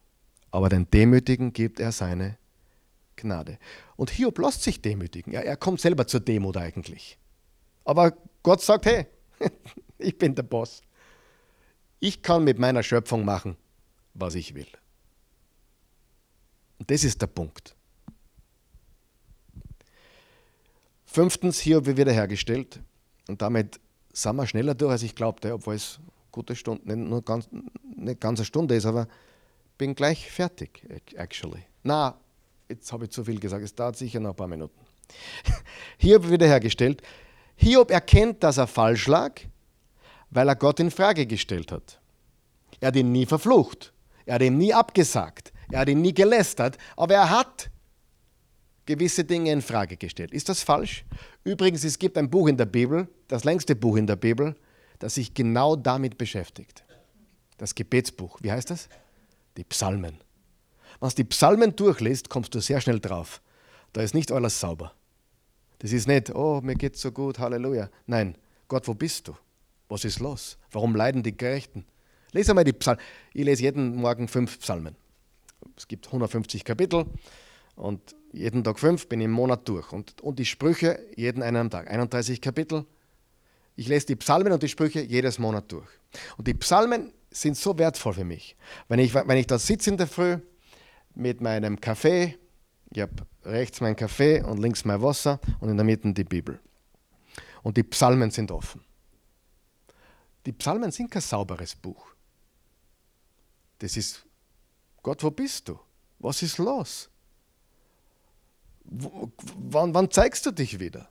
aber den Demütigen gibt er seine Gnade. Und Hiob lässt sich demütigen. Er, er kommt selber zur Demut eigentlich. Aber Gott sagt, hey, ich bin der Boss. Ich kann mit meiner Schöpfung machen, was ich will. Und das ist der Punkt. Fünftens, Hiob wird wiederhergestellt. Und damit sind wir schneller durch, als ich glaubte, obwohl es gute Stunde, nicht, nur ganz, nicht ganz eine Stunde ist, aber bin gleich fertig, actually. Na, jetzt habe ich zu viel gesagt, es dauert sicher noch ein paar Minuten. Hiob wiederhergestellt. Hiob erkennt, dass er falsch lag, weil er Gott in Frage gestellt hat. Er hat ihn nie verflucht, er hat ihn nie abgesagt, er hat ihn nie gelästert, aber er hat gewisse Dinge in Frage gestellt. Ist das falsch? Übrigens, es gibt ein Buch in der Bibel, das längste Buch in der Bibel, das sich genau damit beschäftigt. Das Gebetsbuch. Wie heißt das? Die Psalmen. Wenn du die Psalmen durchliest, kommst du sehr schnell drauf. Da ist nicht alles sauber. Das ist nicht, oh, mir geht's so gut, Halleluja. Nein, Gott, wo bist du? Was ist los? Warum leiden die Gerechten? Lese einmal die Psalmen. Ich lese jeden Morgen fünf Psalmen. Es gibt 150 Kapitel und jeden Tag fünf, bin im Monat durch. Und, und die Sprüche jeden einen Tag. 31 Kapitel. Ich lese die Psalmen und die Sprüche jedes Monat durch. Und die Psalmen sind so wertvoll für mich. Wenn ich, wenn ich da sitze in der Früh mit meinem Kaffee, ich habe rechts mein Kaffee und links mein Wasser und in der Mitte die Bibel. Und die Psalmen sind offen. Die Psalmen sind kein sauberes Buch. Das ist, Gott, wo bist du? Was ist los? W wann, wann zeigst du dich wieder?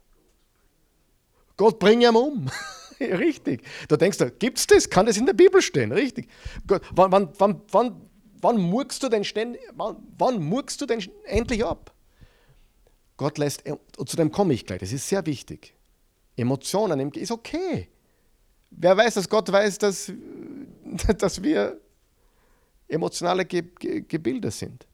Gott, bring ihn um. Richtig. Du denkst, gibt es das? Kann das in der Bibel stehen? Richtig. Gott, wann, wann, wann, wann, wann murkst du denn ständig, wann, wann murkst du denn endlich ab? Gott lässt, und zu dem komme ich gleich, das ist sehr wichtig. Emotionen ist okay. Wer weiß, dass Gott weiß, dass, dass wir emotionale Ge Ge Gebilde sind.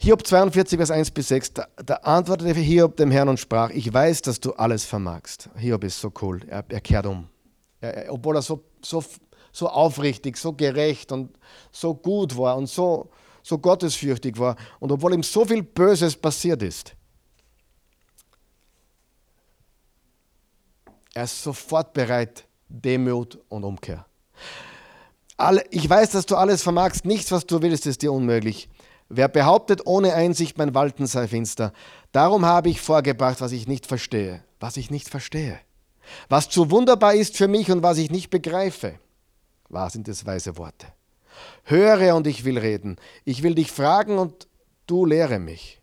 Hiob 42, Vers 1 bis 6, da, da, antwortete Hiob dem Herrn und sprach, ich weiß, dass du alles vermagst. Hiob ist so cool, er, er kehrt um. Er, er, obwohl er so, so, so aufrichtig, so gerecht und so gut war und so, so gottesfürchtig war und obwohl ihm so viel Böses passiert ist, er ist sofort bereit, Demut und Umkehr. Ich weiß, dass du alles vermagst, nichts, was du willst, ist dir unmöglich. Wer behauptet, ohne Einsicht mein Walten sei finster, darum habe ich vorgebracht, was ich nicht verstehe, was ich nicht verstehe. Was zu wunderbar ist für mich und was ich nicht begreife. Wahr sind es weise Worte. Höre und ich will reden. Ich will dich fragen und du lehre mich.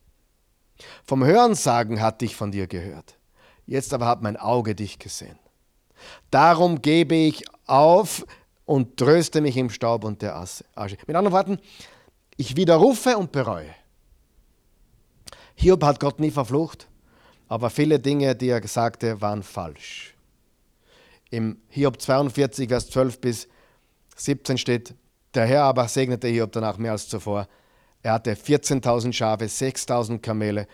Vom Hörensagen hatte ich von dir gehört. Jetzt aber hat mein Auge dich gesehen. Darum gebe ich auf, und tröste mich im Staub und der Asche. Mit anderen Worten, ich widerrufe und bereue. Hiob hat Gott nie verflucht, aber viele Dinge, die er sagte, waren falsch. Im Hiob 42, Vers 12 bis 17 steht, der Herr aber segnete Hiob danach mehr als zuvor. Er hatte 14.000 Schafe, 6.000 Kamele,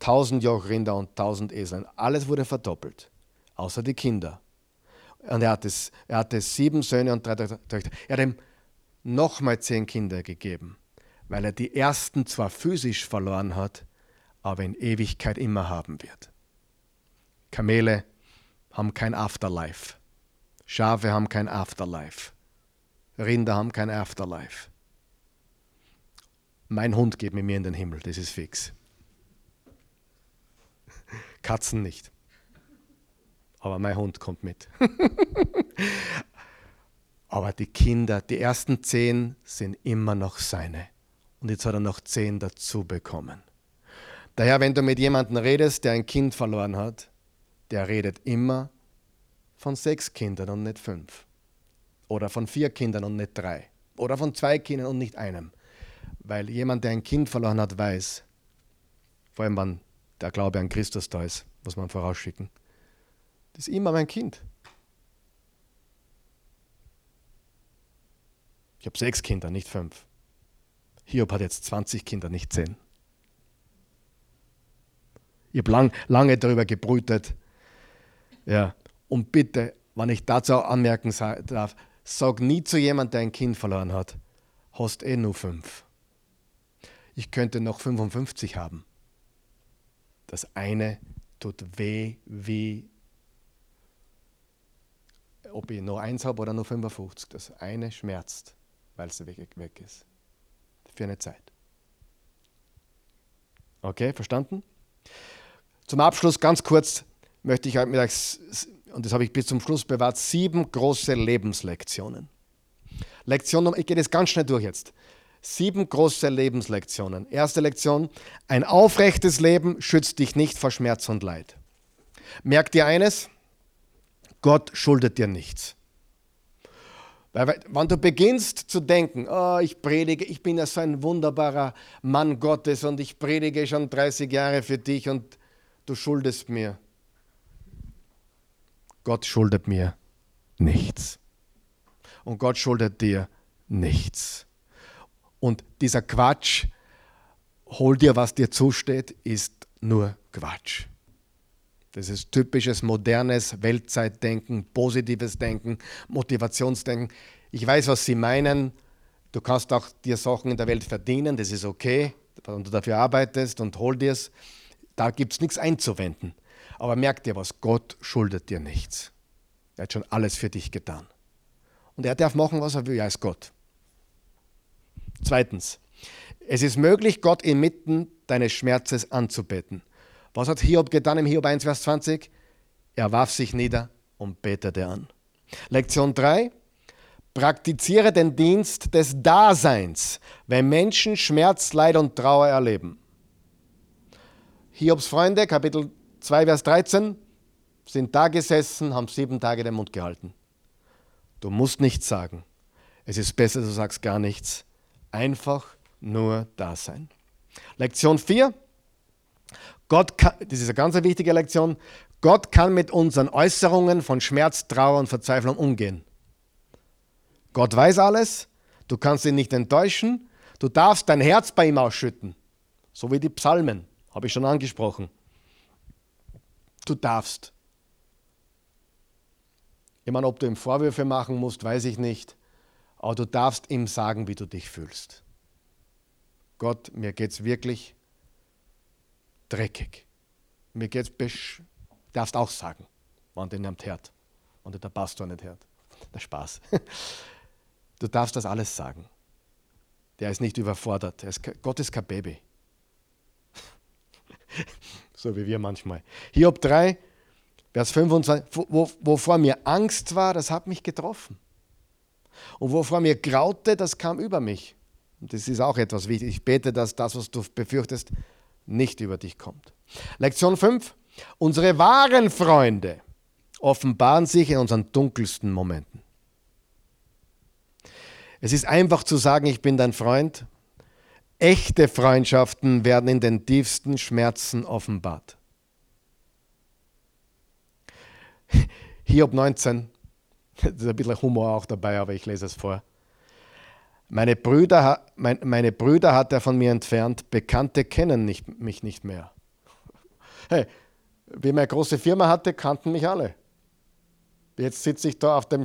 1.000 Jochrinder und 1.000 Eseln. Alles wurde verdoppelt, außer die Kinder. Und er hatte, er hatte sieben Söhne und drei Töchter. Er hat ihm nochmal zehn Kinder gegeben, weil er die ersten zwar physisch verloren hat, aber in Ewigkeit immer haben wird. Kamele haben kein Afterlife. Schafe haben kein Afterlife. Rinder haben kein Afterlife. Mein Hund geht mit mir in den Himmel, das ist fix. Katzen nicht aber mein Hund kommt mit. aber die Kinder, die ersten zehn sind immer noch seine. Und jetzt hat er noch zehn dazu bekommen. Daher, wenn du mit jemandem redest, der ein Kind verloren hat, der redet immer von sechs Kindern und nicht fünf. Oder von vier Kindern und nicht drei. Oder von zwei Kindern und nicht einem. Weil jemand, der ein Kind verloren hat, weiß, vor allem wenn der Glaube an Christus da ist, muss man vorausschicken, das ist immer mein Kind. Ich habe sechs Kinder, nicht fünf. Hiob hat jetzt 20 Kinder, nicht zehn. Ich habe lang, lange darüber gebrütet. Ja. Und bitte, wenn ich dazu anmerken darf, sag nie zu jemandem, der ein Kind verloren hat, hast eh nur fünf. Ich könnte noch 55 haben. Das eine tut weh wie ob ich noch eins habe oder nur 55. Das eine schmerzt, weil es weg, weg ist. Für eine Zeit. Okay, verstanden? Zum Abschluss ganz kurz möchte ich mit euch, und das habe ich bis zum Schluss bewahrt, sieben große Lebenslektionen. Lektion, ich gehe das ganz schnell durch jetzt. Sieben große Lebenslektionen. Erste Lektion, ein aufrechtes Leben schützt dich nicht vor Schmerz und Leid. Merkt ihr eines? Gott schuldet dir nichts. Weil, wenn du beginnst zu denken, oh, ich predige, ich bin ja so ein wunderbarer Mann Gottes und ich predige schon 30 Jahre für dich und du schuldest mir. Gott schuldet mir nichts. Und Gott schuldet dir nichts. Und dieser Quatsch, hol dir, was dir zusteht, ist nur Quatsch. Das ist typisches modernes Weltzeitdenken, positives Denken, Motivationsdenken. Ich weiß, was Sie meinen. Du kannst auch dir Sachen in der Welt verdienen, das ist okay, wenn du dafür arbeitest und hol dir es. Da gibt es nichts einzuwenden. Aber merk dir was, Gott schuldet dir nichts. Er hat schon alles für dich getan. Und er darf machen, was er will, er ist Gott. Zweitens, es ist möglich, Gott inmitten deines Schmerzes anzubeten. Was hat Hiob getan im Hiob 1, Vers 20? Er warf sich nieder und betete an. Lektion 3. Praktiziere den Dienst des Daseins, wenn Menschen Schmerz, Leid und Trauer erleben. Hiobs Freunde, Kapitel 2, Vers 13, sind da gesessen, haben sieben Tage den Mund gehalten. Du musst nichts sagen. Es ist besser, du sagst gar nichts. Einfach nur da sein. Lektion 4. Gott kann, das ist eine ganz wichtige Lektion. Gott kann mit unseren Äußerungen von Schmerz, Trauer und Verzweiflung umgehen. Gott weiß alles, du kannst ihn nicht enttäuschen, du darfst dein Herz bei ihm ausschütten. So wie die Psalmen, habe ich schon angesprochen. Du darfst. Ich meine, ob du ihm Vorwürfe machen musst, weiß ich nicht, aber du darfst ihm sagen, wie du dich fühlst. Gott, mir geht es wirklich dreckig. Mir geht's besch. Darfst auch sagen, wenn du nicht hört. Und der Pastor nicht hört. Der Spaß. Du darfst das alles sagen. Der ist nicht überfordert. Ist, Gott ist kein Baby. so wie wir manchmal. Hiob 3, Vers 25. Wo, wovor mir Angst war, das hat mich getroffen. Und wovor mir graute, das kam über mich. Und das ist auch etwas wichtig. Ich bete, dass das, was du befürchtest, nicht über dich kommt. Lektion 5. Unsere wahren Freunde offenbaren sich in unseren dunkelsten Momenten. Es ist einfach zu sagen, ich bin dein Freund. Echte Freundschaften werden in den tiefsten Schmerzen offenbart. Hiob 19, das ist ein bisschen Humor auch dabei, aber ich lese es vor. Meine Brüder, meine Brüder hat er von mir entfernt, Bekannte kennen nicht, mich nicht mehr. Hey, wie meine große Firma hatte, kannten mich alle. Jetzt sitze ich da auf, dem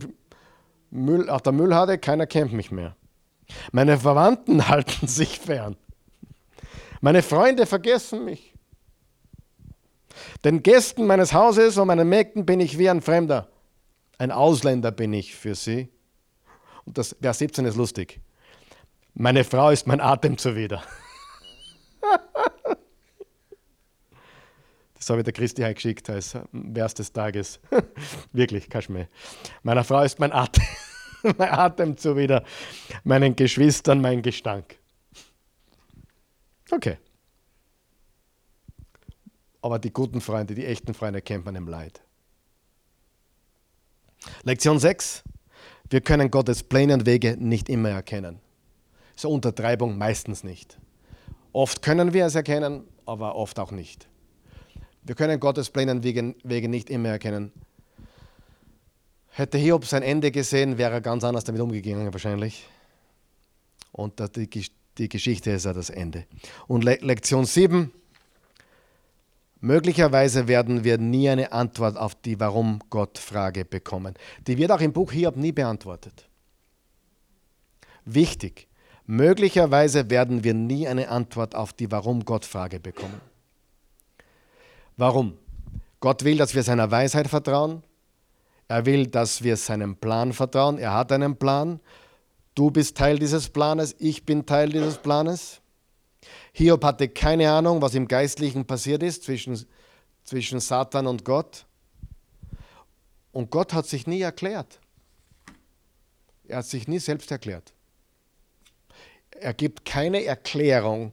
Müll, auf der Müllhalde, keiner kennt mich mehr. Meine Verwandten halten sich fern. Meine Freunde vergessen mich. Den Gästen meines Hauses und meinen Mägden bin ich wie ein Fremder. Ein Ausländer bin ich für sie. Und das Vers 17 ist lustig. Meine Frau ist mein Atem zuwider. Das habe ich der Christi heute geschickt als Vers des Tages. Wirklich, kein Schmäh. Meiner Frau ist mein Atem, mein Atem zuwider, meinen Geschwistern mein Gestank. Okay. Aber die guten Freunde, die echten Freunde kennt man im Leid. Lektion 6. Wir können Gottes Pläne und Wege nicht immer erkennen. So Untertreibung meistens nicht. Oft können wir es erkennen, aber oft auch nicht. Wir können Gottes Pläne und Wege nicht immer erkennen. Hätte Hiob sein Ende gesehen, wäre er ganz anders damit umgegangen wahrscheinlich. Und die, Geschichte ist ja das Ende. Und Le Lektion 7. Möglicherweise werden wir nie eine Antwort auf die Warum-Gott-Frage bekommen. Die wird auch im Buch Hiob nie beantwortet. Wichtig. Möglicherweise werden wir nie eine Antwort auf die Warum-Gott-Frage bekommen. Warum? Gott will, dass wir seiner Weisheit vertrauen. Er will, dass wir seinem Plan vertrauen. Er hat einen Plan. Du bist Teil dieses Planes, ich bin Teil dieses Planes. Hiob hatte keine Ahnung, was im Geistlichen passiert ist zwischen, zwischen Satan und Gott. Und Gott hat sich nie erklärt. Er hat sich nie selbst erklärt. Er gibt keine Erklärung,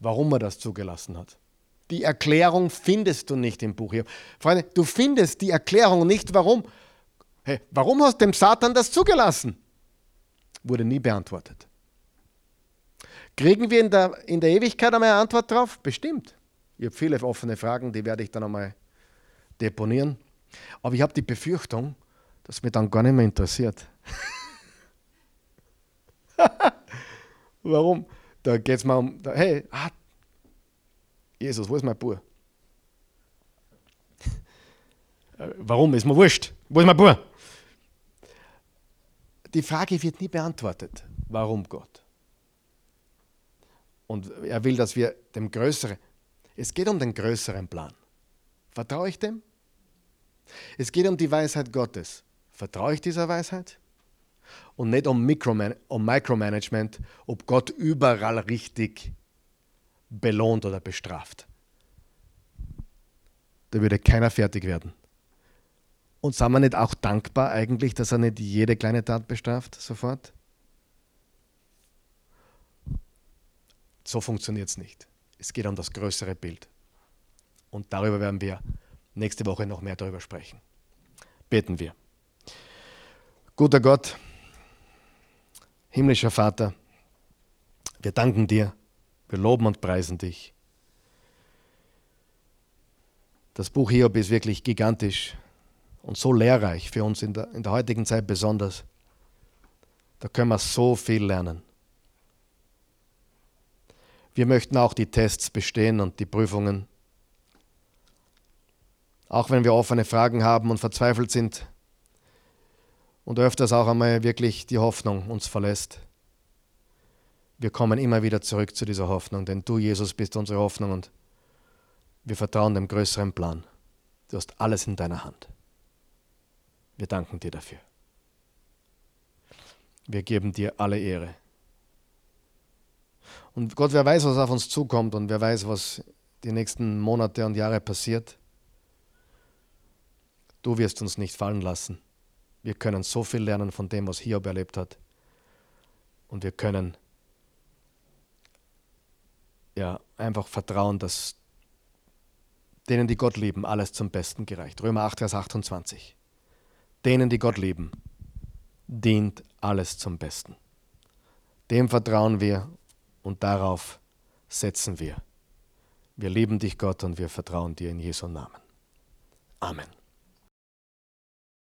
warum er das zugelassen hat. Die Erklärung findest du nicht im Buch hier. Freunde, du findest die Erklärung nicht, warum. Hey, warum hast dem Satan das zugelassen? Wurde nie beantwortet. Kriegen wir in der, in der Ewigkeit einmal eine Antwort drauf? Bestimmt. Ich habe viele offene Fragen, die werde ich dann einmal deponieren. Aber ich habe die Befürchtung, dass mich dann gar nicht mehr interessiert. Warum? Da geht es mal um, da, hey, ah, Jesus, wo ist mein Bub? Warum? Ist mir wurscht. Wo ist mein Bub? Die Frage wird nie beantwortet. Warum Gott? Und er will, dass wir dem Größeren, es geht um den größeren Plan. Vertraue ich dem? Es geht um die Weisheit Gottes. Vertraue ich dieser Weisheit? Und nicht um, Microman um Micromanagement, ob Gott überall richtig belohnt oder bestraft. da würde keiner fertig werden. Und sind wir nicht auch dankbar eigentlich, dass er nicht jede kleine Tat bestraft sofort? So funktioniert es nicht. Es geht um das größere Bild. Und darüber werden wir nächste Woche noch mehr darüber sprechen. Beten wir. Guter Gott, himmlischer Vater, wir danken dir, wir loben und preisen dich. Das Buch Hiob ist wirklich gigantisch und so lehrreich für uns in der, in der heutigen Zeit besonders. Da können wir so viel lernen. Wir möchten auch die Tests bestehen und die Prüfungen. Auch wenn wir offene Fragen haben und verzweifelt sind und öfters auch einmal wirklich die Hoffnung uns verlässt. Wir kommen immer wieder zurück zu dieser Hoffnung, denn du, Jesus, bist unsere Hoffnung und wir vertrauen dem größeren Plan. Du hast alles in deiner Hand. Wir danken dir dafür. Wir geben dir alle Ehre. Und Gott, wer weiß, was auf uns zukommt und wer weiß, was die nächsten Monate und Jahre passiert. Du wirst uns nicht fallen lassen. Wir können so viel lernen von dem, was Hiob erlebt hat. Und wir können ja einfach vertrauen, dass denen, die Gott lieben, alles zum Besten gereicht. Römer 8, Vers 28. Denen, die Gott lieben, dient alles zum Besten. Dem vertrauen wir und darauf setzen wir. Wir lieben dich, Gott, und wir vertrauen dir in Jesu Namen. Amen.